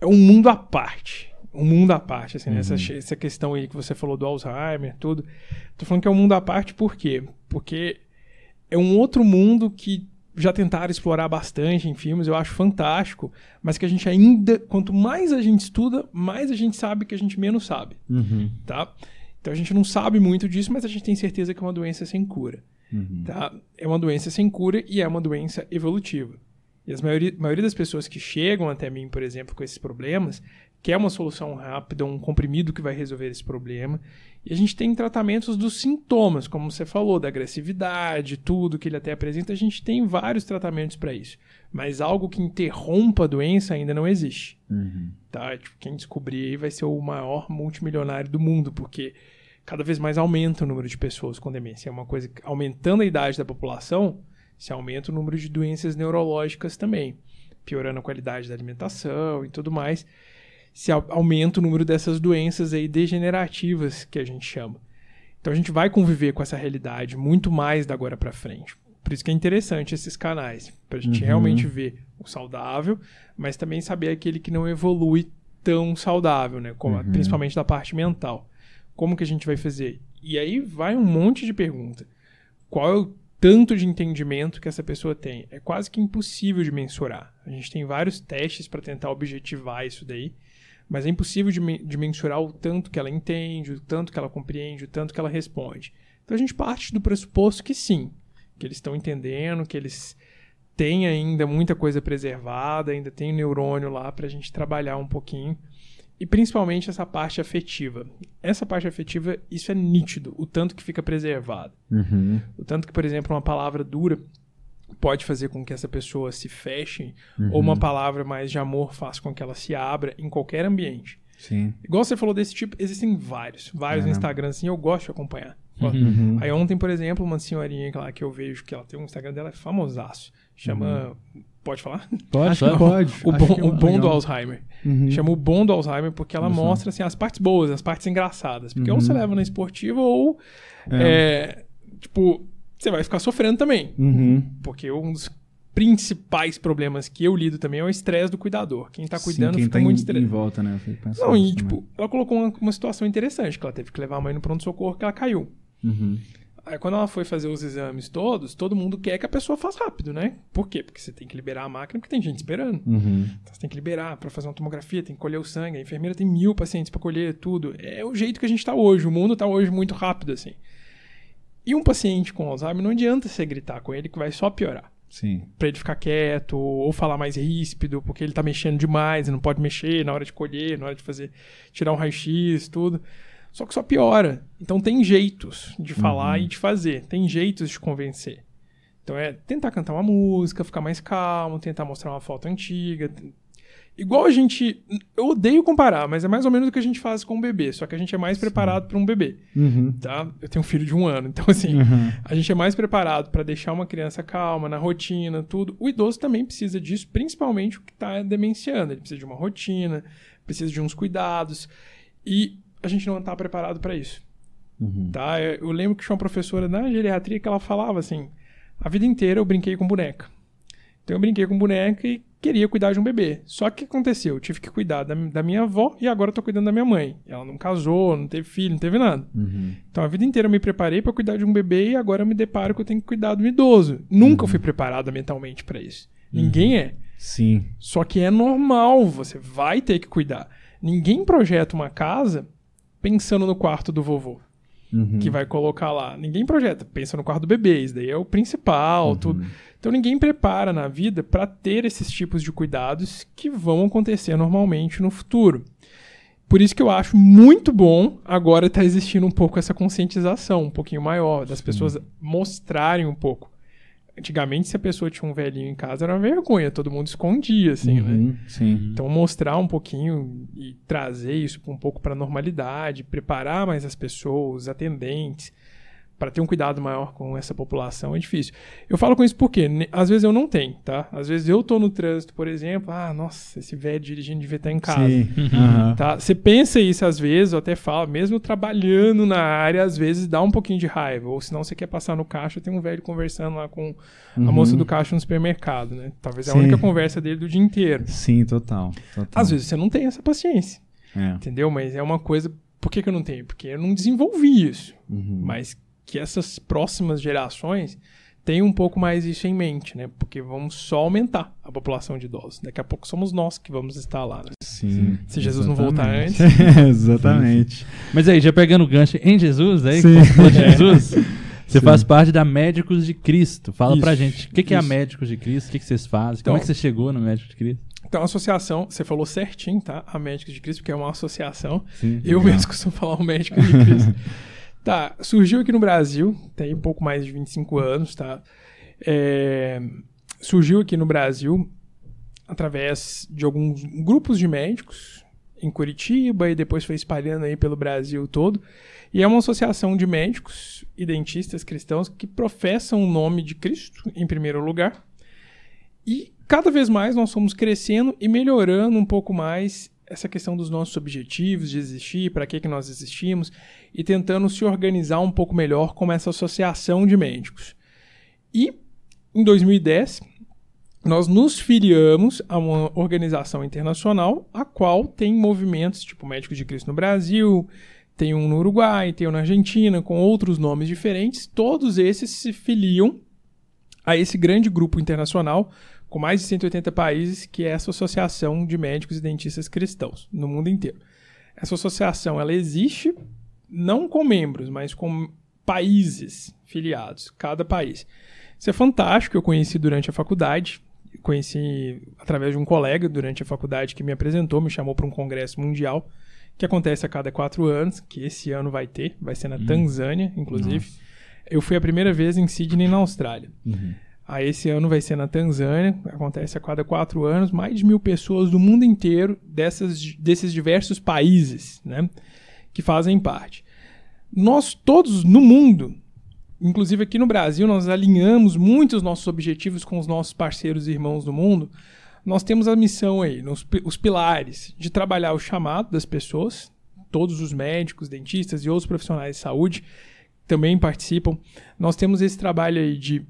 é um mundo à parte. Um mundo à parte, assim, uhum. essa, essa questão aí que você falou do Alzheimer, tudo. Tô falando que é um mundo à parte por quê? Porque é um outro mundo que já tentaram explorar bastante em filmes, eu acho fantástico, mas que a gente ainda, quanto mais a gente estuda, mais a gente sabe que a gente menos sabe, uhum. tá? Então a gente não sabe muito disso, mas a gente tem certeza que é uma doença sem cura, uhum. tá? É uma doença sem cura e é uma doença evolutiva. E a maioria, maioria das pessoas que chegam até mim, por exemplo, com esses problemas, quer uma solução rápida, um comprimido que vai resolver esse problema. E a gente tem tratamentos dos sintomas, como você falou, da agressividade, tudo que ele até apresenta, a gente tem vários tratamentos para isso. Mas algo que interrompa a doença ainda não existe. Uhum. Tá? Tipo, quem descobrir aí vai ser o maior multimilionário do mundo, porque cada vez mais aumenta o número de pessoas com demência. É uma coisa que, aumentando a idade da população, se aumenta o número de doenças neurológicas também, piorando a qualidade da alimentação e tudo mais se aumenta o número dessas doenças aí degenerativas que a gente chama. Então a gente vai conviver com essa realidade muito mais da agora para frente. Por isso que é interessante esses canais, para a gente uhum. realmente ver o saudável, mas também saber aquele que não evolui tão saudável, né? Como, uhum. Principalmente da parte mental. Como que a gente vai fazer? E aí vai um monte de pergunta. Qual é o tanto de entendimento que essa pessoa tem? É quase que impossível de mensurar. A gente tem vários testes para tentar objetivar isso daí. Mas é impossível de, de mensurar o tanto que ela entende, o tanto que ela compreende, o tanto que ela responde. Então a gente parte do pressuposto que sim, que eles estão entendendo, que eles têm ainda muita coisa preservada, ainda tem neurônio lá para a gente trabalhar um pouquinho. E principalmente essa parte afetiva. Essa parte afetiva, isso é nítido, o tanto que fica preservado. Uhum. O tanto que, por exemplo, uma palavra dura pode fazer com que essa pessoa se feche, uhum. ou uma palavra mais de amor faz com que ela se abra em qualquer ambiente. Sim. Igual você falou desse tipo, existem vários, vários no Instagram, assim, eu gosto de acompanhar. Uhum. Aí ontem, por exemplo, uma senhorinha lá que eu vejo que ela tem um Instagram dela é famosaço. Chama. Uhum. Pode falar? Pode, pode. O bom, é o bom do Alzheimer. Uhum. Chama o bom do Alzheimer porque ela mostra assim, as partes boas, as partes engraçadas. Porque ou você uhum. leva na esportiva ou. É. É, tipo, você vai ficar sofrendo também. Uhum. Porque um dos principais problemas que eu lido também é o estresse do cuidador. Quem tá cuidando Sim, quem fica tá muito estressado. volta, né? Não, e tipo, ela colocou uma, uma, situação interessante, que ela teve que levar a mãe no pronto-socorro que ela caiu. Uhum. Aí quando ela foi fazer os exames todos, todo mundo quer que a pessoa faça rápido, né? Por quê? Porque você tem que liberar a máquina, porque tem gente esperando. Uhum. Então, você tem que liberar para fazer uma tomografia, tem que colher o sangue. A enfermeira tem mil pacientes para colher tudo. É o jeito que a gente tá hoje. O mundo tá hoje muito rápido, assim. E um paciente com Alzheimer, não adianta você gritar com ele que vai só piorar. Sim. Pra ele ficar quieto ou falar mais ríspido, porque ele tá mexendo demais e não pode mexer na hora de colher, na hora de fazer, tirar um raio-x, tudo. Só que só piora. Então tem jeitos de falar Uhum. e de fazer, tem jeitos de convencer. Então é tentar cantar uma música, ficar mais calmo, tentar mostrar uma foto antiga. Igual a gente. Eu odeio comparar, mas é mais ou menos o que a gente faz com um bebê, só que a gente é mais preparado para um bebê, Uhum. tá? Eu tenho um filho de um ano, então assim. Uhum. A gente é mais preparado para deixar uma criança calma, na rotina, tudo. O idoso também precisa disso, principalmente o que está demenciando. Ele precisa de uma rotina, precisa de uns cuidados. E a gente não está preparado para isso. Uhum. Tá? Eu eu lembro que tinha uma professora na geriatria que ela falava assim: a vida inteira eu brinquei com boneca. Então eu brinquei com boneca e queria cuidar de um bebê. Só que o que aconteceu? Eu tive que cuidar da, da minha avó e agora eu tô cuidando da minha mãe. Ela não casou, não teve filho, não teve nada. Uhum. Então a vida inteira eu me preparei para cuidar de um bebê e agora eu me deparo que eu tenho que cuidar do idoso. Nunca fui preparado mentalmente para isso. Ninguém é. Sim. Só que é normal, você vai ter que cuidar. Ninguém projeta uma casa pensando no quarto do vovô, Uhum. que vai colocar lá. Ninguém projeta, pensa no quarto do bebê, isso daí é o principal, Uhum. tudo. Então ninguém prepara na vida para ter esses tipos de cuidados que vão acontecer normalmente no futuro. Por isso que eu acho muito bom agora estar existindo um pouco essa conscientização, um pouquinho maior, das pessoas mostrarem um pouco. Antigamente, se a pessoa tinha um velhinho em casa, era uma vergonha, todo mundo escondia, assim, né? Uhum. Sim. Então, mostrar um pouquinho e trazer isso um pouco para a normalidade, preparar mais as pessoas, os atendentes, para ter um cuidado maior com essa população é difícil. Eu falo com isso porque às vezes eu não tenho, tá? Às vezes eu tô no trânsito, por exemplo, ah, nossa, esse velho dirigindo devia estar em casa. Sim. Aham. Tá? Você pensa isso às vezes, eu até falo, mesmo trabalhando na área, às vezes dá um pouquinho de raiva. Ou senão você quer passar no caixa, tem um velho conversando lá com a Uhum. moça do caixa no supermercado, né? Talvez é a única conversa dele do dia inteiro. Sim, total. total. Às vezes você não tem essa paciência, É. entendeu? Mas é uma coisa. Por que, que eu não tenho? Porque eu não desenvolvi isso. Uhum. Mas que essas próximas gerações tenham um pouco mais isso em mente, né? Porque vamos só aumentar a população de idosos. Daqui a pouco somos nós que vamos estar lá, né? Sim. Se Jesus não voltar Exatamente. Exatamente. Mas aí, já pegando o gancho em Jesus, aí, Sim. como falou de Jesus, você Sim. faz parte da Médicos de Cristo. Fala Isso, pra gente, o que, que é a. Médicos de Cristo? O que, que vocês fazem? Então- Como é que você chegou no Médicos de Cristo? Então, a associação, você falou certinho, tá? A Médicos de Cristo, porque é uma associação. Sim. Eu Legal. mesmo costumo falar o Médicos de Cristo. tá, surgiu aqui no Brasil, tem pouco mais de 25 anos, tá? É, surgiu aqui no Brasil através de alguns grupos de médicos em Curitiba e depois foi espalhando aí pelo Brasil todo. E é uma associação de médicos e dentistas cristãos que professam o nome de Cristo em primeiro lugar. E cada vez mais nós fomos crescendo e melhorando um pouco mais essa questão dos nossos objetivos de existir, para que, que nós existimos, e tentando se organizar um pouco melhor como essa associação de médicos. E em 2010, nós nos filiamos a uma organização internacional, a qual tem movimentos tipo Médicos de Cristo no Brasil, tem um no Uruguai, tem um na Argentina, com outros nomes diferentes. Todos esses se filiam a esse grande grupo internacional com mais de 180 países, que é essa Associação de Médicos e Dentistas Cristãos no mundo inteiro. Essa associação ela existe não com membros, mas com países filiados, cada país. Isso é fantástico, eu conheci durante a faculdade, conheci através de um colega durante a faculdade que me apresentou, me chamou para um congresso mundial que acontece a cada quatro anos, que esse ano vai ter, vai ser na Tanzânia, inclusive. Eu fui a primeira vez em Sydney, na Austrália. Uhum. Aí esse ano vai ser na Tanzânia, acontece a cada quatro anos, mais de mil pessoas do mundo inteiro, dessas, desses diversos países, né, que fazem parte. Nós todos no mundo, inclusive aqui no Brasil, nós alinhamos muitos nossos objetivos com os nossos parceiros e irmãos do mundo. Nós temos a missão aí, nos, os pilares, de trabalhar o chamado das pessoas, todos os médicos, dentistas e outros profissionais de saúde também participam. Nós temos esse trabalho aí de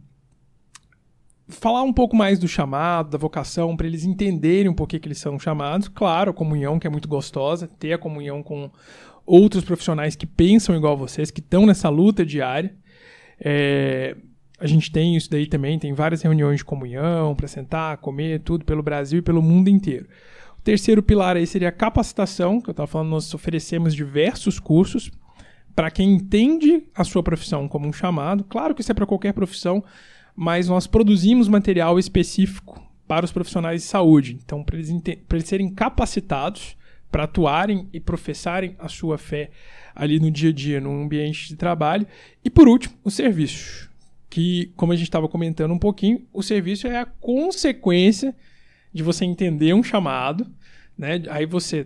falar um pouco mais do chamado, da vocação, para eles entenderem um pouco que eles são chamados. Claro, a comunhão, que é muito gostosa, ter a comunhão com outros profissionais que pensam igual vocês, que estão nessa luta diária. É, a gente tem isso daí também, tem várias reuniões de comunhão para sentar, comer, tudo pelo Brasil e pelo mundo inteiro. O terceiro pilar aí seria a capacitação, que eu estava falando, nós oferecemos diversos cursos para quem entende a sua profissão como um chamado. Claro que isso é para qualquer profissão, mas nós produzimos material específico para os profissionais de saúde. Então, para eles, eles serem capacitados para atuarem e professarem a sua fé ali no dia a dia, no ambiente de trabalho. E por último, o serviço, que, como a gente estava comentando um pouquinho, o serviço é a consequência de você entender um chamado, né? Aí você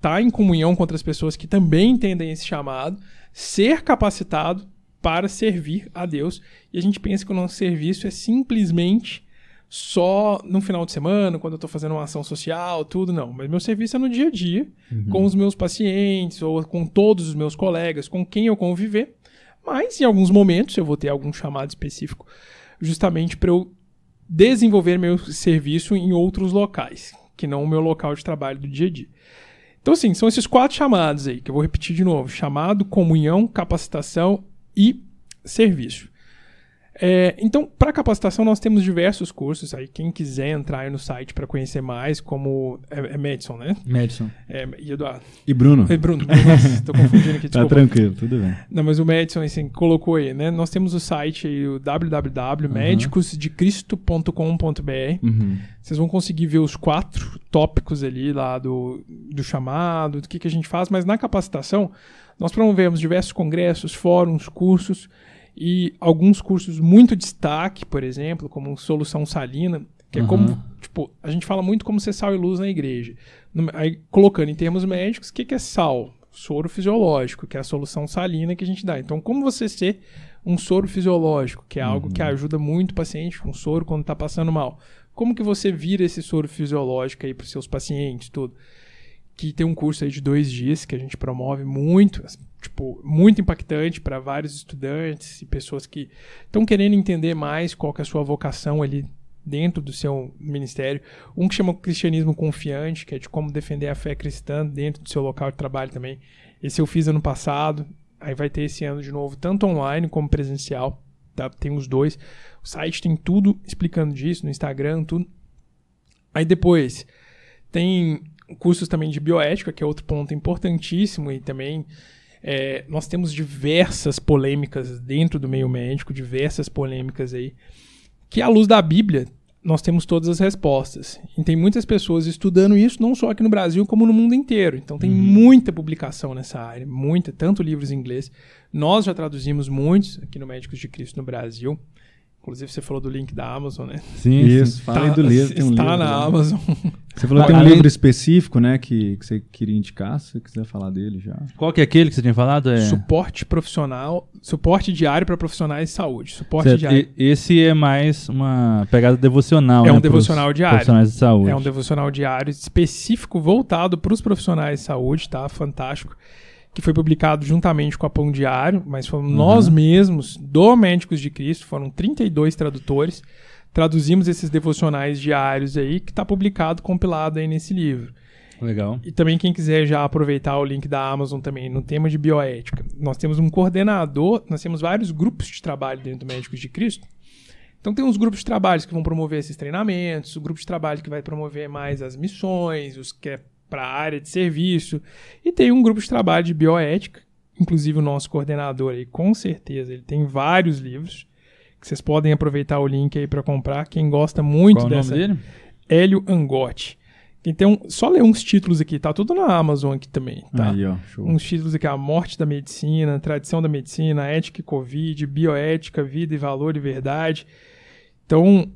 tá em comunhão com outras pessoas que também entendem esse chamado, ser capacitado para servir a Deus. E a gente pensa que o nosso serviço é simplesmente só no final de semana, quando eu estou fazendo uma ação social, tudo, não. Mas meu serviço é no dia a dia, uhum. com os meus pacientes, ou com todos os meus colegas, com quem eu conviver. Mas em alguns momentos eu vou ter algum chamado específico, justamente para eu desenvolver meu serviço em outros locais, que não o meu local de trabalho do dia a dia. Então, assim, são esses quatro chamados aí, que eu vou repetir de novo: chamado, comunhão, capacitação e serviço. É, então, para capacitação, nós temos diversos cursos. Aí, quem quiser entrar aí no site para conhecer mais, como. É, é Madison, né? Madison. É, e Eduardo. E Bruno. E Bruno. Estou confundindo aqui, tá desculpa. Tá tranquilo, tudo bem. Não, mas o Madison, assim, colocou aí, né? Nós temos o site aí, o www.medicosdecristo.com.br. Uhum. Vocês vão conseguir ver os quatro tópicos ali lá do, do chamado, do que, que a gente faz, mas na capacitação, nós promovemos diversos congressos, fóruns, cursos e alguns cursos muito destaque, por exemplo, como Solução Salina, que uhum. é como, tipo, a gente fala muito como ser sal e luz na igreja. Aí, colocando em termos médicos, o que, que é sal? Soro fisiológico, que é a solução salina que a gente dá. Então, como você ser um soro fisiológico, que é algo uhum. que ajuda muito o paciente com soro quando está passando mal. Como que você vira esse soro fisiológico aí para os seus pacientes, tudo? Que tem um curso aí de dois dias que a gente promove muito tipo, muito impactante para vários estudantes e pessoas que estão querendo entender mais qual é a sua vocação ali dentro do seu ministério. Um que chama Cristianismo Confiante, que é de como defender a fé cristã dentro do seu local de trabalho também. Esse eu fiz ano passado, aí vai ter esse ano de novo, tanto online como presencial. Tá? Tem os dois. O site tem tudo explicando disso, no Instagram, tudo. Aí depois tem cursos também de bioética, que é outro ponto importantíssimo e também é, nós temos diversas polêmicas dentro do meio médico, diversas polêmicas aí, que à luz da Bíblia nós temos todas as respostas. E tem muitas pessoas estudando isso, não só aqui no Brasil, como no mundo inteiro. Então tem uhum. muita publicação nessa área, muita, tanto livros em inglês. Nós já traduzimos muitos aqui no Médicos de Cristo no Brasil. Inclusive, você falou do link da Amazon, né? Sim, isso. Fala tá, do livro. Tem um está livro, na né? Amazon. Você falou que tem um livro específico, né? Que, que você queria indicar, se você quiser falar dele já. Qual que é aquele que você tinha falado? É... Suporte profissional, suporte diário para profissionais de saúde. Suporte certo. diário. E, esse é mais uma pegada devocional, É né, um devocional diário. Profissionais de saúde. É um devocional diário específico voltado para os profissionais de saúde, tá? Fantástico que foi publicado juntamente com a Pão Diário, mas fomos uhum. nós mesmos, do Médicos de Cristo, foram 32 tradutores, traduzimos esses devocionais diários aí, que está publicado, compilado aí nesse livro. Legal. E também quem quiser já aproveitar o link da Amazon também no tema de bioética. Nós temos um coordenador, nós temos vários grupos de trabalho dentro do Médicos de Cristo. Então tem uns grupos de trabalho que vão promover esses treinamentos, o grupo de trabalho que vai promover mais as missões, os que é para a área de serviço. E tem um grupo de trabalho de bioética, inclusive o nosso coordenador aí, com certeza, ele tem vários livros que vocês podem aproveitar o link aí para comprar. Quem gosta muito Qual dessa. O nome dele? Hélio Angotti. Então, só ler uns títulos aqui, tá tudo na Amazon aqui também, tá? Aí, ó. Uns títulos aqui, a morte da medicina, tradição da medicina, ética e covid, bioética, vida e valor e verdade. Então,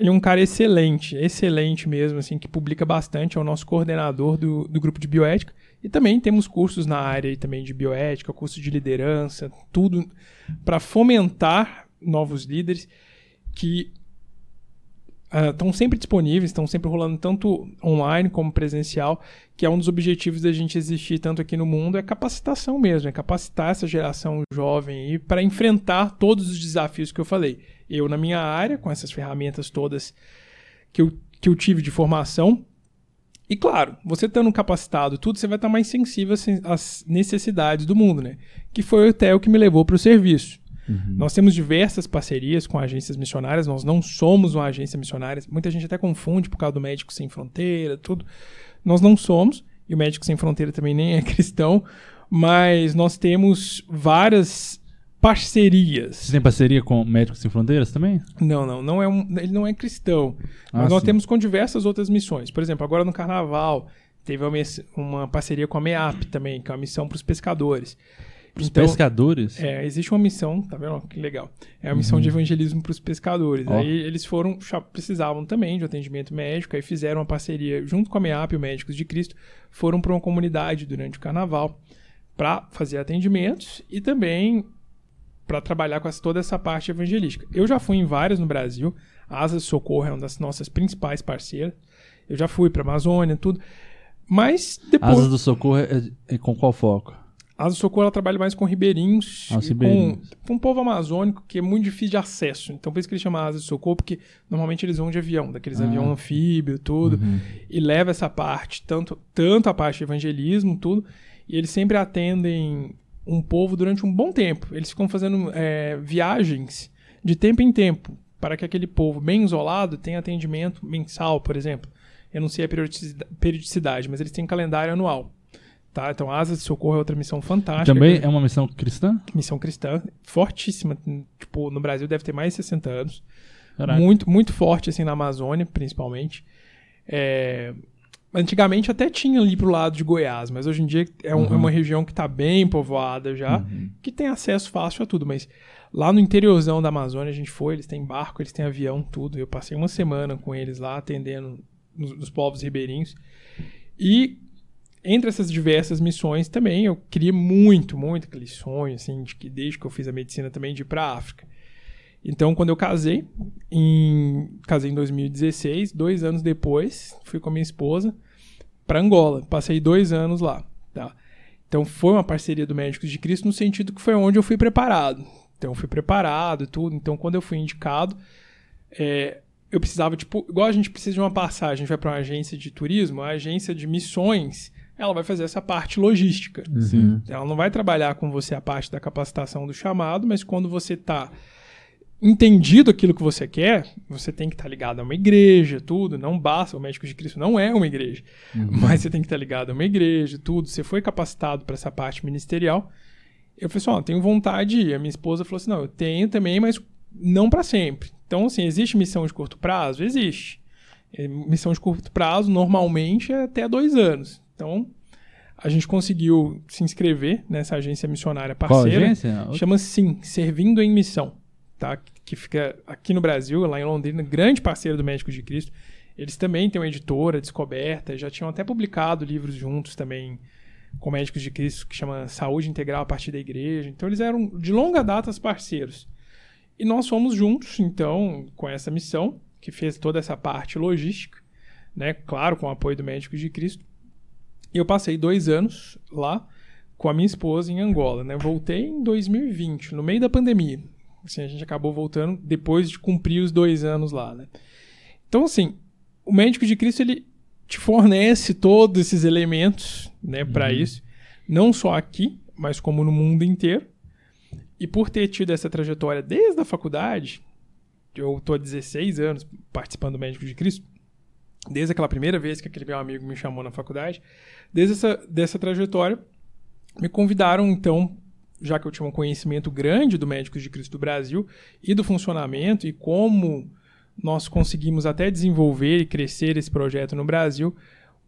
ele é um cara excelente, excelente mesmo, assim, que publica bastante, é o nosso coordenador do, do grupo de bioética. E também temos cursos na área também de bioética, curso de liderança, tudo para fomentar novos líderes que estão uh, sempre disponíveis, estão sempre rolando tanto online como presencial, que é um dos objetivos da gente existir tanto aqui no mundo, é capacitação mesmo, é capacitar essa geração jovem para enfrentar todos os desafios que eu falei eu na minha área, com essas ferramentas todas que eu, que eu tive de formação. E claro, você estando capacitado, tudo, você vai estar mais sensível às necessidades do mundo, né? Que foi até o que me levou para o serviço. Nós temos diversas parcerias com agências missionárias, nós não somos uma agência missionária. Muita gente até confunde por causa do Médico Sem Fronteira, tudo. Nós não somos, e o Médico Sem Fronteira também nem é cristão, mas nós temos várias parcerias. Você tem parceria com Médicos Sem Fronteiras também? Não, não, não é um, ele não é cristão. Mas Ah, nós sim. temos com diversas outras missões. Por exemplo, agora no Carnaval teve uma, uma parceria com a MEAP também, que é uma missão para os pescadores. Os Então, pescadores? é, existe uma missão, tá vendo? Que legal. É a missão de evangelismo para os pescadores. Uhum. Ó. Aí eles foram, precisavam também de atendimento médico, aí fizeram uma parceria junto com a MEAP e o Médicos de Cristo, foram para uma comunidade durante o carnaval para fazer atendimentos e também para trabalhar com toda essa parte evangelística. Eu já fui em várias no Brasil, a Asa de Socorro é uma das nossas principais parceiras. Eu já fui para Amazônia, tudo. Mas depois Asas do Socorro é, é com qual foco? A Asa do Socorro ela trabalha mais com ribeirinhos, Ah, os e ribeirinhos. Com, com um povo amazônico que é muito difícil de acesso. Então, por isso que ele chama Asa do Socorro, porque normalmente eles vão de avião, daqueles Ah. avião anfíbio, tudo, e leva essa parte, tanto, tanto a parte de evangelismo, tudo, e eles sempre atendem um povo durante um bom tempo. Eles ficam fazendo é, viagens de tempo em tempo, para que aquele povo bem isolado tenha atendimento mensal, por exemplo. Eu não sei a periodicidade, periodicidade mas eles têm calendário anual. Tá? Então, Asas de Socorro é outra missão fantástica. Também é uma missão cristã? missão cristã, fortíssima. Tipo, no Brasil deve ter mais de 60 anos. Caraca. Muito, muito forte, assim, na Amazônia, principalmente. É, Antigamente até tinha ali pro lado de Goiás, mas hoje em dia é, um- é uma região que está bem povoada já, que tem acesso fácil a tudo. Mas lá no interiorzão da Amazônia a gente foi, eles têm barco, eles têm avião, tudo. Eu passei uma semana com eles lá, atendendo nos, nos povos ribeirinhos. E entre essas diversas missões também, eu queria muito, muito aquele sonho, assim, de que desde que eu fiz a medicina também, de ir para África. Então, quando eu casei, em, casei em 2016, dois anos depois, fui com a minha esposa para Angola. Passei dois anos lá, tá? Então, foi uma parceria do Médicos de Cristo no sentido que foi onde eu fui preparado. Então, eu fui preparado e tudo. Então, quando eu fui indicado, é, eu precisava, tipo, igual a gente precisa de uma passagem, a gente vai para uma agência de turismo, a agência de missões, ela vai fazer essa parte logística. Sim. Ela não vai trabalhar com você a parte da capacitação do chamado, mas quando você está entendido aquilo que você quer, você tem que estar ligado a uma igreja, tudo. Não basta, o Médico de Cristo não é uma igreja, mas você tem que estar ligado a uma igreja, tudo. Você foi capacitado para essa parte ministerial. Eu falei assim, ó, tenho vontade de ir. A minha esposa falou assim, não, eu tenho também, mas não para sempre. Então, assim, existe missão de curto prazo? Existe. É, Missão de curto prazo, normalmente, é até dois anos. Então, a gente conseguiu se inscrever nessa agência missionária parceira. agência? Chama Sim, Servindo em Missão, tá? Que fica aqui no Brasil, lá em Londrina, grande parceiro do Médico de Cristo. Eles também têm uma editora, Descoberta, já tinham até publicado livros juntos também com Médicos de Cristo, que chama Saúde Integral a partir da Igreja. Então eles eram de longa data os parceiros. E nós fomos juntos, então, com essa missão, que fez toda essa parte logística, né? Claro, com o apoio do Médicos de Cristo. E eu passei dois anos lá com a minha esposa em Angola, né? Voltei em 2020, no meio da pandemia. Assim, a gente acabou voltando depois de cumprir os dois anos lá, né? Então, assim, o médico de Cristo, ele te fornece todos esses elementos, né, para isso. Não só aqui, mas como no mundo inteiro. E por ter tido essa trajetória desde a faculdade, eu tô há 16 anos participando do Médico de Cristo, desde aquela primeira vez que aquele meu amigo me chamou na faculdade, desde essa dessa trajetória, me convidaram então, já que eu tinha um conhecimento grande do Médicos de Cristo do Brasil e do funcionamento e como nós conseguimos até desenvolver e crescer esse projeto no Brasil,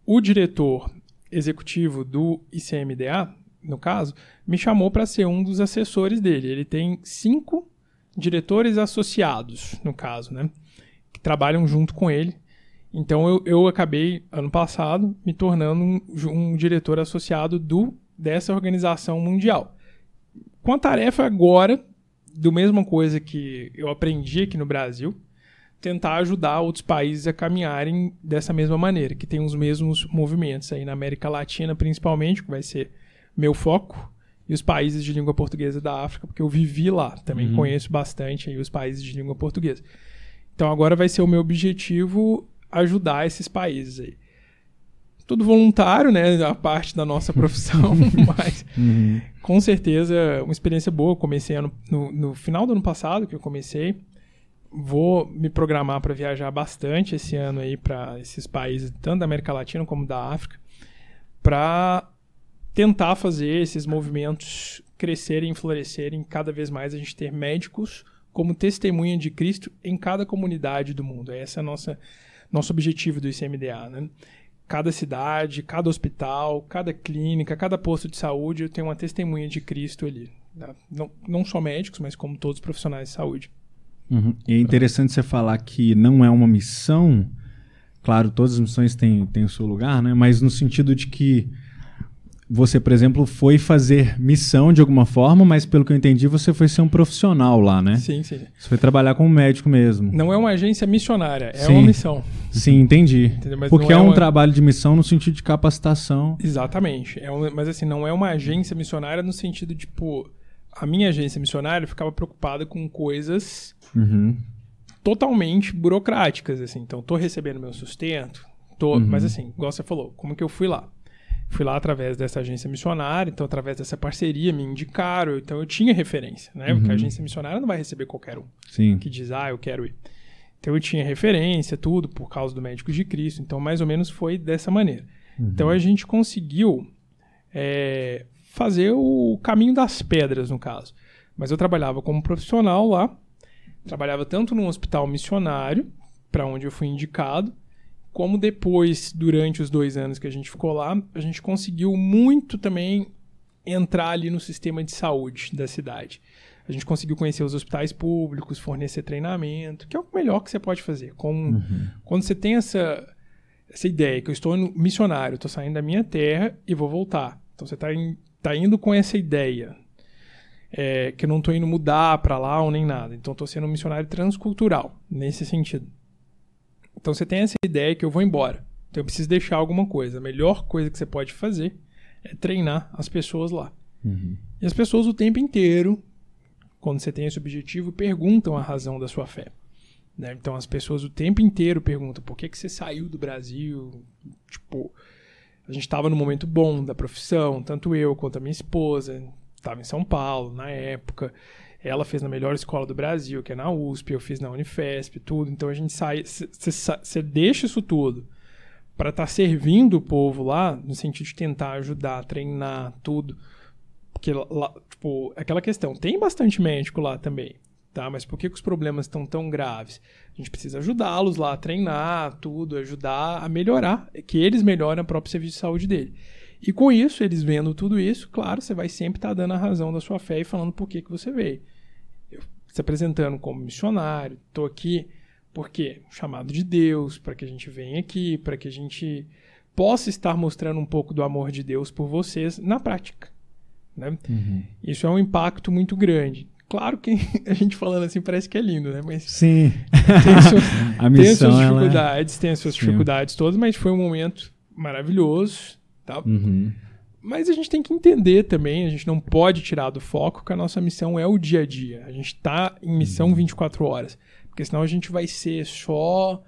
o diretor executivo do ICMDA, no caso, me chamou para ser um dos assessores dele. Ele tem cinco diretores associados, no caso, né? Que trabalham junto com ele. Então eu, eu acabei, ano passado, me tornando um, um diretor associado do, dessa organização mundial. Com a tarefa agora, do mesma coisa que eu aprendi aqui no Brasil, tentar ajudar outros países a caminharem dessa mesma maneira, que tem os mesmos movimentos aí na América Latina, principalmente, que vai ser meu foco, e os países de língua portuguesa da África, porque eu vivi lá, também Uhum. conheço bastante aí os países de língua portuguesa. Então agora vai ser o meu objetivo ajudar esses países aí. tudo voluntário, né? A parte da nossa profissão, mas Uhum. com certeza uma experiência boa. Eu comecei ano- no, no final do ano passado que eu comecei. Vou me programar para viajar bastante esse ano aí para esses países, tanto da América Latina como da África, para tentar fazer esses movimentos crescerem e florescerem cada vez mais, a gente ter médicos como testemunha de Cristo em cada comunidade do mundo. Esse é a nossa nosso objetivo do ICMDA, né? Cada cidade, cada hospital, cada clínica, cada posto de saúde tem uma testemunha de Cristo ali. tá? Não, não só médicos, mas como todos os profissionais de saúde. Uhum. E é interessante você falar que não é uma missão. Claro, todas as missões têm, têm o seu lugar, né? Mas no sentido de que você, por exemplo, foi fazer missão de alguma forma, mas pelo que eu entendi, você foi ser um profissional lá, né? Sim, sim. Você foi trabalhar como médico mesmo. Não é uma agência missionária, é Sim. uma missão. Sim, entendi. Porque é, é um uma- trabalho de missão no sentido de capacitação. Exatamente. É uma- mas assim, não é uma agência missionária no sentido de, tipo, a minha agência missionária ficava preocupada com coisas Uhum. totalmente burocráticas, assim. Então, tô recebendo meu sustento, tô, Uhum. mas assim, igual você falou, como que eu fui lá? Fui lá através dessa agência missionária, então através dessa parceria me indicaram, então eu tinha referência, né? Porque a Uhum. agência missionária não vai receber qualquer um Sim. que diz, ah, eu quero ir. Então eu tinha referência, tudo, por causa do Médicos de Cristo. Então, mais ou menos foi dessa maneira. Então a gente conseguiu é, fazer o caminho das pedras, no caso. Mas eu trabalhava como profissional lá, trabalhava tanto num hospital missionário, para onde eu fui indicado, como depois, durante os dois anos que a gente ficou lá, a gente conseguiu muito também entrar ali no sistema de saúde da cidade. A gente conseguiu conhecer os hospitais públicos, fornecer treinamento, que é o melhor que você pode fazer. Com, Quando você tem essa, essa ideia que eu estou no missionário, estou saindo da minha terra e vou voltar. Então você está tá indo com essa ideia. é, que eu não estou indo mudar para lá ou nem nada. Então estou sendo um missionário transcultural, nesse sentido. Então você tem essa ideia que eu vou embora. Então eu preciso deixar alguma coisa. A melhor coisa que você pode fazer é treinar as pessoas lá. Uhum. E as pessoas o tempo inteiro, quando você tem esse objetivo, perguntam a razão da sua fé. né? Então as pessoas o tempo inteiro perguntam por que, que você saiu do Brasil? Tipo, a gente estava no momento bom da profissão, tanto eu quanto a minha esposa. Estava em São Paulo na época. Ela fez na melhor escola do Brasil, que é na USP, eu fiz na Unifesp, tudo. Então a gente sai. Você deixa isso tudo para estar servindo o povo lá, no sentido de tentar ajudar, treinar, tudo. Porque lá, tipo, aquela questão, tem bastante médico lá também, tá? Mas por que, que os problemas estão tão graves? A gente precisa ajudá-los lá treinar, tudo, ajudar a melhorar, que eles melhorem o próprio serviço de saúde dele. E com isso, eles vendo tudo isso, claro, você vai sempre estar dando a razão da sua fé e falando por que, que você veio. Eu, se apresentando como missionário, estou aqui porque chamado de Deus, para que a gente venha aqui, para que a gente possa estar mostrando um pouco do amor de Deus por vocês na prática. Né? Uhum. Isso é um impacto muito grande. Claro que a gente falando assim parece que é lindo, né? Mas Sim. tem, suas, A tem as suas missão, ela é- dificuldades, tem as suas Sim. dificuldades todas, mas foi um momento maravilhoso, tá? Uhum. Mas a gente tem que entender também, a gente não pode tirar do foco que a nossa missão é o dia a dia. A gente está em missão 24 horas. Porque senão a gente vai ser só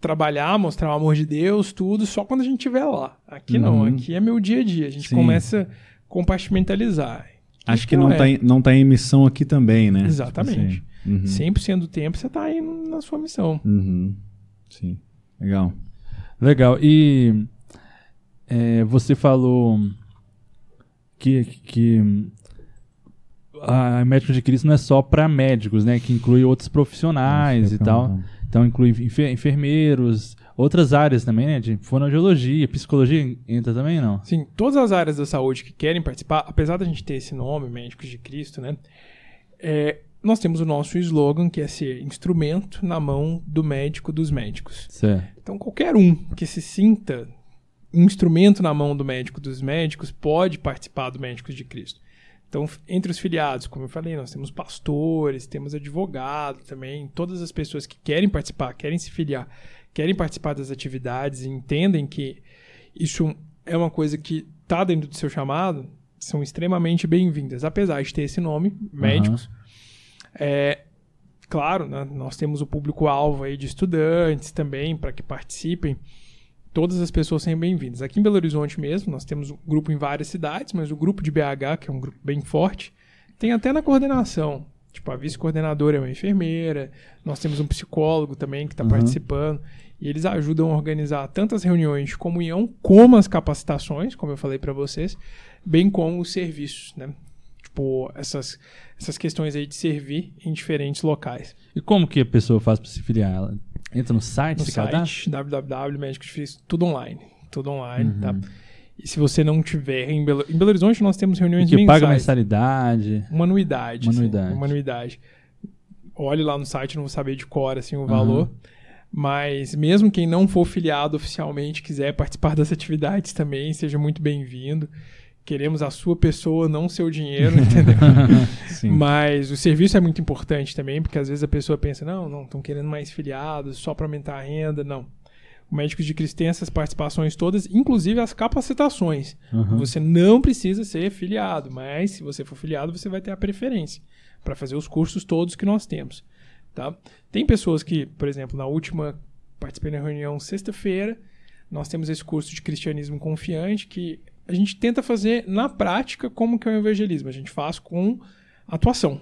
trabalhar, mostrar o amor de Deus, tudo, só quando a gente estiver lá. Aqui não, Uhum. aqui é meu dia a dia. A gente Sim. começa a compartimentalizar. Acho que não, é. tá em, não tá em missão aqui também, né? Exatamente. Tipo assim. Uhum. 100% do tempo você está aí na sua missão. Uhum. Sim. Legal. Legal. E é, você falou que, que a Médico de Cristo não é só para médicos, né? Que inclui outros profissionais Nossa, e tal. então. Então inclui enfer- enfermeiros, outras áreas também, né? De fonoaudiologia, psicologia entra também, não? Sim, todas as áreas da saúde que querem participar, apesar da gente ter esse nome, Médicos de Cristo, né? é, nós temos o nosso slogan, que é ser instrumento na mão do médico dos médicos. Certo. Então, qualquer um que se sinta instrumento na mão do médico dos médicos pode participar do Médicos de Cristo. Então, entre os filiados, como eu falei, nós temos pastores, temos advogados também, todas as pessoas que querem participar, querem se filiar, querem participar das atividades e entendem que isso é uma coisa que está dentro do seu chamado, são extremamente bem-vindas, apesar de ter esse nome, médicos. É, claro, né, nós temos o público-alvo aí de estudantes também, para que participem. Todas as pessoas sejam bem-vindas. Aqui em Belo Horizonte mesmo, nós temos um grupo em várias cidades, mas o grupo de BH, que é um grupo bem forte, tem até na coordenação. Tipo, a vice-coordenadora é uma enfermeira, nós temos um psicólogo também que está Uhum. participando. E eles ajudam a organizar tanto as reuniões de comunhão, como as capacitações, como eu falei para vocês, bem como os serviços, né? Tipo, essas, essas questões aí de servir em diferentes locais. E como que a pessoa faz para se filiar? Ela entra no site, No se cadastra? site www.médicosdifíceis, tudo online. Tudo online, Uhum. tá? E se você não tiver em Belo, em Belo Horizonte, nós temos E reuniões que paga mensais. mensalidade. Uma anuidade. Uma assim, anuidade. uma anuidade. Olhe lá no site, não vou saber de cor assim, o valor. Mas mesmo quem não for filiado oficialmente, quiser participar das atividades também, seja muito bem-vindo. Queremos a sua pessoa, não seu dinheiro, entendeu? Mas o serviço é muito importante também, porque às vezes a pessoa pensa, não, não, estão querendo mais filiados só para aumentar a renda. Não. O Médicos de Cristo tem essas participações todas, inclusive as capacitações. Uhum. Você não precisa ser filiado, mas se você for filiado, você vai ter a preferência para fazer os cursos todos que nós temos. Tá? Tem pessoas que, por exemplo, na última, participei da reunião sexta-feira, nós temos esse curso de cristianismo confiante que a gente tenta fazer na prática como que é o evangelismo. A gente faz com atuação.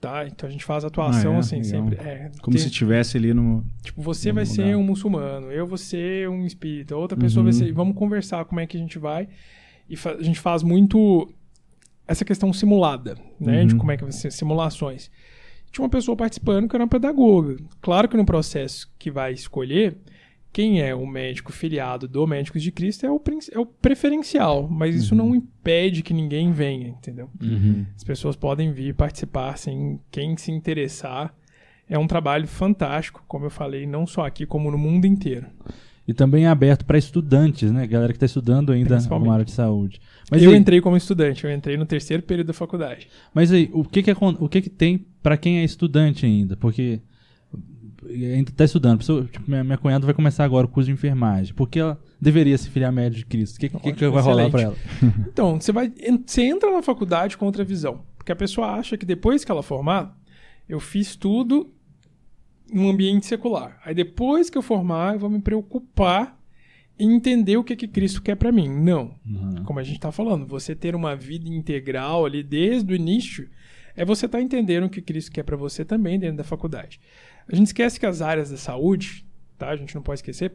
Tá? Então a gente faz atuação Ah, é? assim, Legal. sempre. é, Como tem- se estivesse ali no. Tipo, você no vai lugar. ser um muçulmano, eu vou ser um espírita, outra pessoa Uhum. vai ser. Vamos conversar como é que a gente vai. E a gente faz muito essa questão simulada, né? Uhum. De como é que vai ser simulações. Tinha uma pessoa participando que era uma pedagoga. Claro que no processo que vai escolher, quem é o médico filiado do Médicos de Cristo é o, é o preferencial, mas isso não impede que ninguém venha, entendeu? Uhum. As pessoas podem vir participar, sem quem se interessar. É um trabalho fantástico, como eu falei, não só aqui, como no mundo inteiro. E também é aberto para estudantes, né? Galera que está estudando ainda uma área de saúde. Mas eu aí, entrei como estudante, eu entrei no terceiro período da faculdade. mas aí, o que que, acon- o que, que tem para quem é estudante ainda? Porque ainda está estudando. A pessoa- tipo, minha, minha cunhada vai começar agora o curso de enfermagem. Por que ela deveria se filiar médico de Cristo? O que, que, que vai rolar para ela? Então, você vai, você entra na faculdade com outra visão, porque a pessoa acha que depois que ela formar, eu fiz tudo num ambiente secular. Aí depois que eu formar, eu vou me preocupar em entender o que que Cristo quer pra mim. Não. Uhum. como a gente está falando, você ter uma vida integral ali desde o início, é você estar entendendo o que Cristo quer para você também dentro da faculdade. A gente esquece que as áreas da saúde, tá? A gente não pode esquecer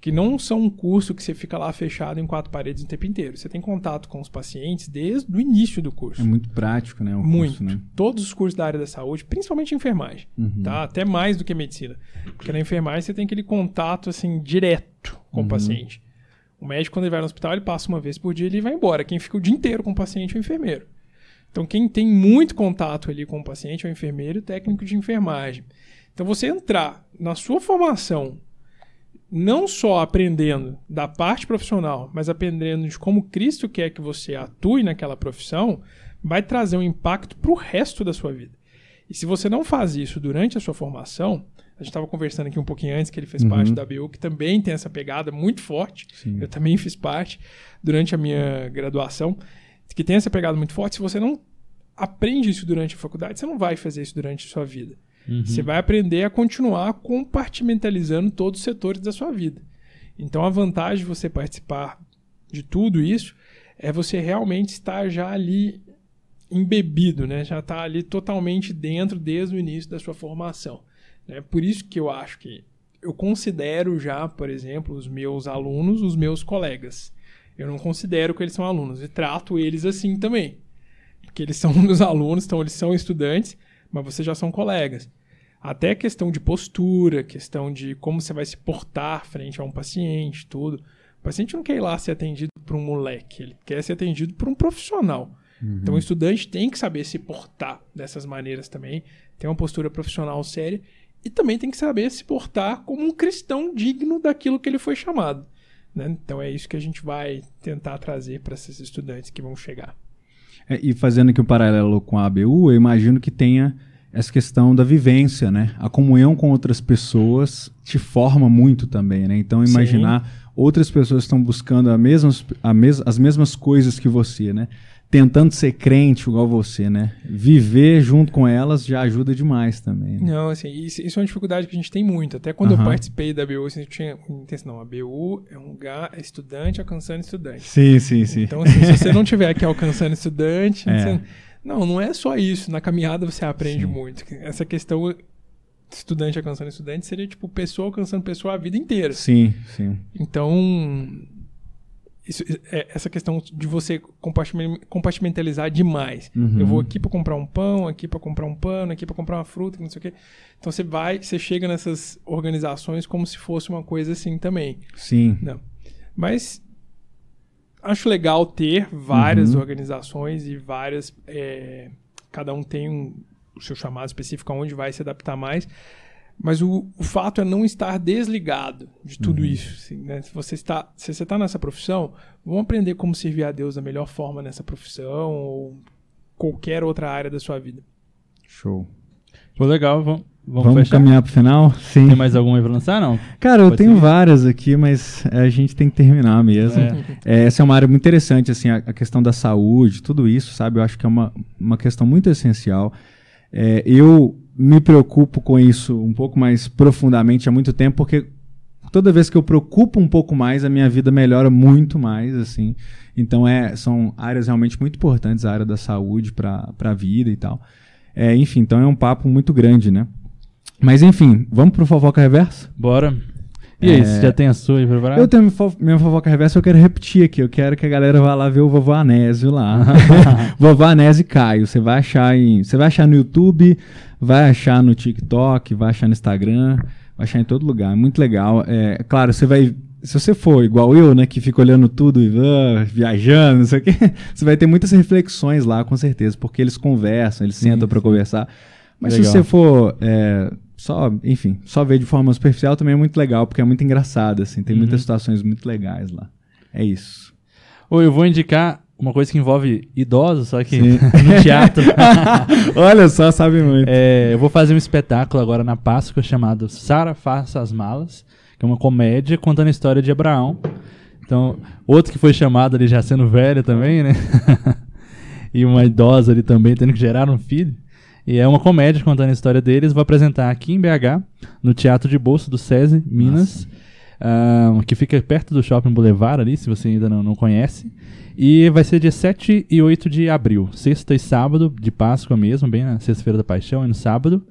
que não são um curso que você fica lá fechado em quatro paredes o tempo inteiro. Você tem contato com os pacientes desde o início do curso. É muito prático, né? Muito. Curso, né? Todos os cursos da área da saúde, principalmente enfermagem, Uhum. tá? Até mais do que medicina. Porque na enfermagem você tem aquele contato assim direto com Uhum. o paciente. O médico quando ele vai no hospital, ele passa uma vez por dia e ele vai embora. Quem fica o dia inteiro com o paciente é o enfermeiro. Então quem tem muito contato ali com o paciente é o enfermeiro e o técnico de enfermagem. Então você entrar na sua formação não só aprendendo da parte profissional, mas aprendendo de como Cristo quer que você atue naquela profissão, vai trazer um impacto para o resto da sua vida. E se você não faz isso durante a sua formação, a gente estava conversando aqui um pouquinho antes que ele fez Uhum. parte da BU, que também tem essa pegada muito forte. Sim. Eu também fiz parte durante a minha graduação, que tem essa pegada muito forte. Se você não aprende isso durante a faculdade, você não vai fazer isso durante a sua vida. Uhum. Você vai aprender a continuar compartimentalizando todos os setores da sua vida. Então a vantagem de você participar de tudo isso é você realmente estar já ali embebido, né? Já está ali totalmente dentro desde o início da sua formação. Né? Por isso que eu acho que eu considero já, por exemplo, os meus alunos os meus colegas. Eu não considero que eles são alunos e trato eles assim também. Porque eles são meus alunos, então eles são estudantes, mas vocês já são colegas. Até questão de postura, questão de como você vai se portar frente a um paciente, tudo. O paciente não quer ir lá ser atendido por um moleque, ele quer ser atendido por um profissional. Então o estudante tem que saber se portar dessas maneiras também, ter uma postura profissional séria e também tem que saber se portar como um cristão digno daquilo que ele foi chamado. né? Então é isso que a gente vai tentar trazer para esses estudantes que vão chegar. É, e fazendo aqui um paralelo com a ABU, eu imagino que tenha essa questão da vivência, né? A comunhão com outras pessoas te forma muito também, né? Então Sim. imaginar outras pessoas estão buscando a mesmas, a mes, as mesmas coisas que você, né? Tentando ser crente igual você, né? Viver junto com elas já ajuda demais também. Né? Não, assim, isso, isso, é uma dificuldade que a gente tem muito. Até quando uhum. eu participei da BU, assim, eu tinha intenção, não, a BU é um lugar é estudante alcançando estudante. Sim, sim, sim. Então, assim, se você não tiver aqui alcançando estudante, é. você, não, não é só isso. Na caminhada você aprende sim. muito. Essa questão estudante alcançando estudante seria tipo pessoa alcançando pessoa a vida inteira. Sim, sim. Então, isso, é, essa questão de você compartimentalizar demais. Uhum. Eu vou aqui para comprar um pão, aqui para comprar um pano, aqui para comprar uma fruta, não sei o quê. Então você vai, você chega nessas organizações como se fosse uma coisa assim também. Sim. Não. Mas acho legal ter várias uhum. organizações e várias. É, cada um tem um, o seu chamado específico aonde vai se adaptar mais. Mas o, o fato é não estar desligado de tudo uhum. isso. Assim, né? Se você está, se você está nessa profissão, vamos aprender como servir a Deus da melhor forma nessa profissão ou qualquer outra área da sua vida. Show. Foi legal, vamos, vamos, vamos caminhar para o final? Sim. Tem mais alguma aí para lançar, não? Cara, Pode eu tenho várias aqui, mas a gente tem que terminar mesmo. É. É, essa é uma área muito interessante, assim, a, a, questão da saúde, tudo isso, sabe? Eu acho que é uma, uma questão muito essencial. É, eu me preocupo com isso um pouco mais profundamente há muito tempo, porque toda vez que eu preocupo um pouco mais, a minha vida melhora muito mais, assim. Então, é, são áreas realmente muito importantes, a área da saúde para a vida e tal. É, enfim, então é um papo muito grande, né? Mas, enfim, vamos pro Fofoca Reversa? Bora. E aí, é... você já tem a sua aí preparada? Eu tenho minha fofoca reversa, eu quero repetir aqui. Eu quero que a galera vá lá ver o vovô Anésio lá. vovô Anésio Caio. Você vai achar em. Você vai achar no YouTube, vai achar no TikTok, vai achar no Instagram, vai achar em todo lugar. É muito legal. É, claro, você vai. Se você for igual eu, né, que fica olhando tudo e uh, viajando, não sei o quê, você vai ter muitas reflexões lá, com certeza, porque eles conversam, eles sentam para conversar. Mas legal. se você for. É, só, enfim, só ver de forma superficial também é muito legal, porque é muito engraçado, assim, tem uhum. muitas situações muito legais lá. É isso. Ou eu vou indicar uma coisa que envolve idosos, só que no teatro. Olha só, sabe muito. É, eu vou fazer um espetáculo agora na Páscoa chamado Sara Faça as Malas, que é uma comédia contando a história de Abraão. Então, outro que foi chamado ali já sendo velho também, né? e uma idosa ali também tendo que gerar um filho. E é uma comédia contando a história deles. Vou apresentar aqui em BH, no Teatro de Bolso do SESI, Minas, uh, que fica perto do Shopping Boulevard ali, se você ainda não, não conhece. E vai ser dia 7 e 8 de abril, sexta e sábado, de Páscoa mesmo, bem na sexta-feira da Paixão e no sábado.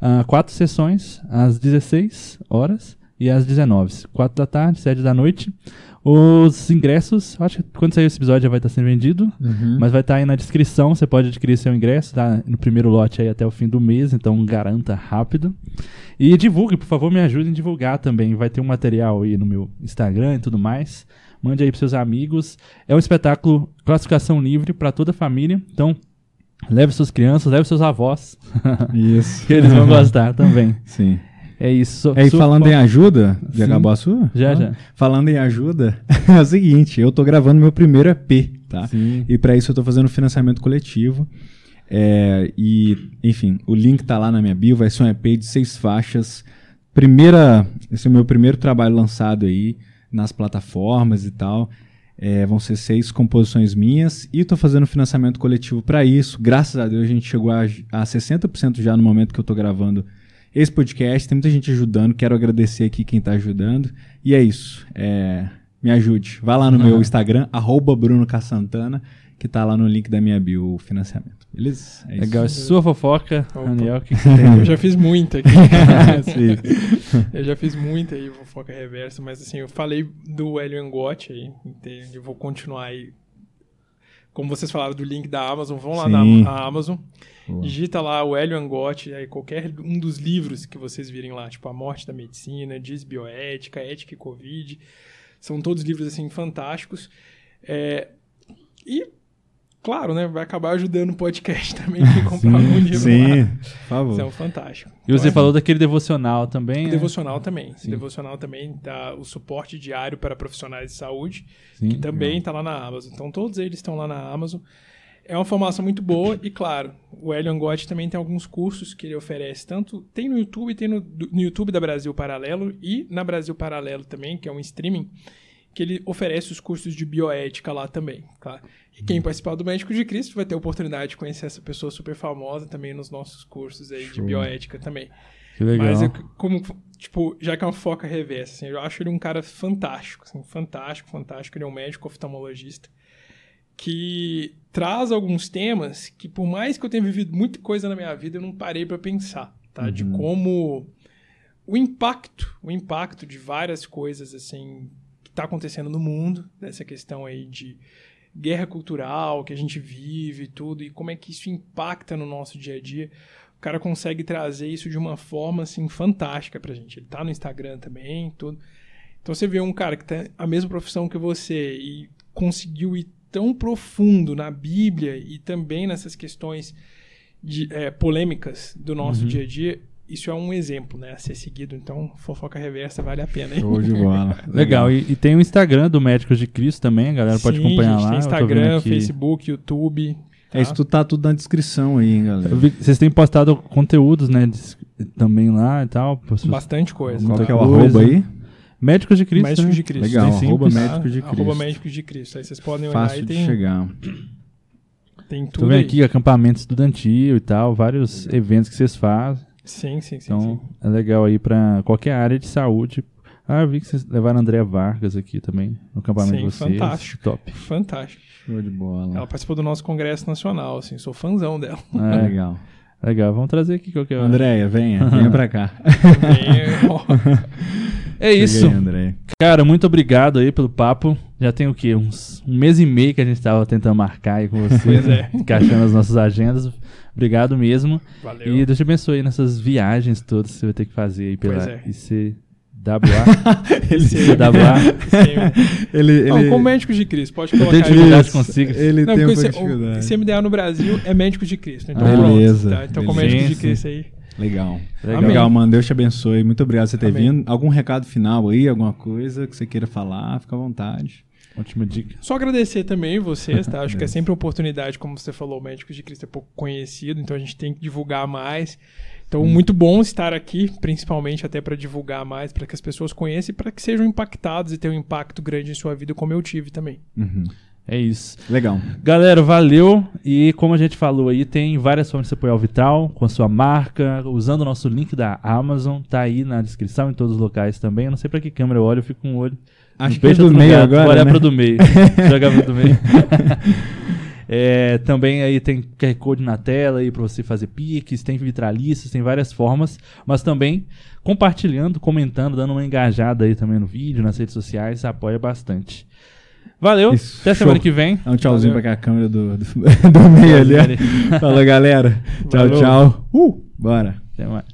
Uh, quatro sessões, às 16 horas e às 19. 4 da tarde, 7 da noite. Os ingressos, acho que quando sair esse episódio já vai estar sendo vendido, uhum. mas vai estar aí na descrição, você pode adquirir seu ingresso, tá no primeiro lote aí até o fim do mês, então garanta rápido. E divulgue, por favor, me ajude em divulgar também. Vai ter um material aí no meu Instagram e tudo mais. Mande aí para seus amigos. É um espetáculo classificação livre para toda a família, então leve suas crianças, leve seus avós. Isso. que eles vão gostar também. Sim. É isso. É, e falando em ajuda, já Sim. acabou a sua? Já, ah. já. Falando em ajuda, é o seguinte, eu tô gravando meu primeiro EP, tá? Sim. E para isso eu tô fazendo financiamento coletivo. É, e, enfim, o link tá lá na minha bio, vai ser um EP de seis faixas. Primeira, esse é o meu primeiro trabalho lançado aí nas plataformas e tal. É, vão ser seis composições minhas e estou fazendo financiamento coletivo para isso. Graças a Deus a gente chegou a, a 60% já no momento que eu estou gravando esse podcast. Tem muita gente ajudando. Quero agradecer aqui quem está ajudando. E é isso. É, me ajude. Vá lá no uhum. meu Instagram, arroba Bruno Cassantana, que está lá no link da minha bio, o financiamento. Beleza? É Legal. Isso. Sua fofoca, Daniel, que, que Eu já fiz muita aqui. eu já fiz muita aí, fofoca reversa, mas assim, eu falei do Hélio Angotti aí, entende? Eu vou continuar aí. Como vocês falaram do link da Amazon, vão lá Sim. na Amazon. Boa. Digita lá o Hélio Angotti, aí qualquer um dos livros que vocês virem lá, tipo A Morte da Medicina, Desbioética, Ética e Covid. São todos livros, assim, fantásticos. É, e, claro, né, vai acabar ajudando o podcast também, quem comprar sim, algum livro sim, lá. por favor. Isso é um fantástico. E você então, falou daquele devocional também, né? Devocional também. Sim. Devocional também dá o suporte diário para profissionais de saúde, sim, que também está lá na Amazon. Então, todos eles estão lá na Amazon. É uma formação muito boa e, claro, o Elion Gotti também tem alguns cursos que ele oferece, tanto tem no YouTube, tem no, no YouTube da Brasil Paralelo e na Brasil Paralelo também, que é um streaming, que ele oferece os cursos de bioética lá também, tá? E quem participar do Médico de Cristo vai ter a oportunidade de conhecer essa pessoa super famosa também nos nossos cursos aí de Show. bioética também. Que legal. Mas eu, como, tipo, já que é uma foca reversa, assim, eu acho ele um cara fantástico, assim, fantástico, fantástico. Ele é um médico oftalmologista que traz alguns temas que, por mais que eu tenha vivido muita coisa na minha vida, eu não parei para pensar, tá? De Uhum. como o impacto, o impacto de várias coisas, assim, que tá acontecendo no mundo, dessa questão aí de guerra cultural que a gente vive e tudo, e como é que isso impacta no nosso dia a dia. O cara consegue trazer isso de uma forma, assim, fantástica pra gente. Ele tá no Instagram também, tudo. Então você vê um cara que tem a mesma profissão que você e conseguiu ir tão profundo na Bíblia e também nessas questões de, é, polêmicas do nosso Uhum. dia a dia, isso é um exemplo, né, a ser seguido. Então, fofoca reversa vale a pena, hein? Show de bola. Legal. E, e tem o Instagram do Médicos de Cristo também, a galera pode Sim, acompanhar gente, lá. Tem Eu tô vendo Instagram, aqui. Facebook, YouTube. É, isso tudo tá tudo na descrição aí, hein, galera. Vi vocês têm postado conteúdos, né? Também lá e tal. Bastante coisa. Qual tá? que é o Coisa. arroba aí? Médicos de Cristo. Médicos né? de Cristo. Legal, arroba. Médicos de Cristo. Arroba Médicos de Cristo. Aí vocês podem olhar Fácil e de tem, chegar. tem Tô tudo vendo aí. aqui acampamento estudantil e tal, vários eventos que vocês fazem. Sim, sim, sim. Então sim. é legal aí pra qualquer área de saúde. Ah, eu vi que vocês levaram a André Vargas aqui também no acampamento Sim, de vocês. fantástico. Top. Fantástico. Show de bola. Ela participou do nosso congresso nacional, assim, sou fãzão dela. É, Legal. legal, vamos trazer aqui qualquer hora. Andréia, venha. Venha pra cá. É isso. Aí. Cara, muito obrigado aí pelo papo. Já tem o quê? Uns um mês e meio que a gente tava tentando marcar aí com você, Pois é. encaixando as nossas agendas. Obrigado mesmo. valeu. E Deus te abençoe aí nessas viagens todas que você vai ter que fazer aí pela Pois é. ICWA. Ele, ICWA. Sim. ele, Não, ele, com médicos de Cristo, pode Eu colocar tenho aí. dificuldade com siglas. Ele Não, tem uma o dificuldade. CMDA no Brasil é médicos de Cristo. Então, Ah, pronto, beleza, tá? Então, com médicos de Cristo aí. Legal. Legal. Legal, mano. Deus te abençoe. Muito obrigado por você ter Amém. vindo. Algum recado final aí? Alguma coisa que você queira falar? Fica à vontade. Última dica. Só agradecer também vocês, tá? Acho que é sempre uma oportunidade, como você falou, o Médicos de Cristo é pouco conhecido, então a gente tem que divulgar mais. Então, muito bom estar aqui, principalmente até para divulgar mais, para que as pessoas conheçam e para que sejam impactados e tenham um impacto grande em sua vida, como eu tive também. Uhum. É isso. Legal. Galera, valeu. E como a gente falou aí, tem várias formas de você apoiar o Vitral com a sua marca, usando o nosso link da Amazon. Tá aí na descrição em todos os locais também. Eu não sei pra que câmera eu olho, eu fico com o olho. Acho que é do meio lugar. agora, Vou olhar né? pro do meio. Jogar pro do meio. É, também aí tem QR Code na tela aí pra você fazer piques, tem vitralistas, tem várias formas, mas também compartilhando, comentando, dando uma engajada aí também no vídeo, nas redes sociais, apoia bastante. Valeu, Isso, até show. semana que vem. Dá um tchauzinho Valeu. pra cá, a câmera do, do, do meio ali. ó. Falou, galera. Tchau, Valeu. tchau. Uh, bora. Até mais.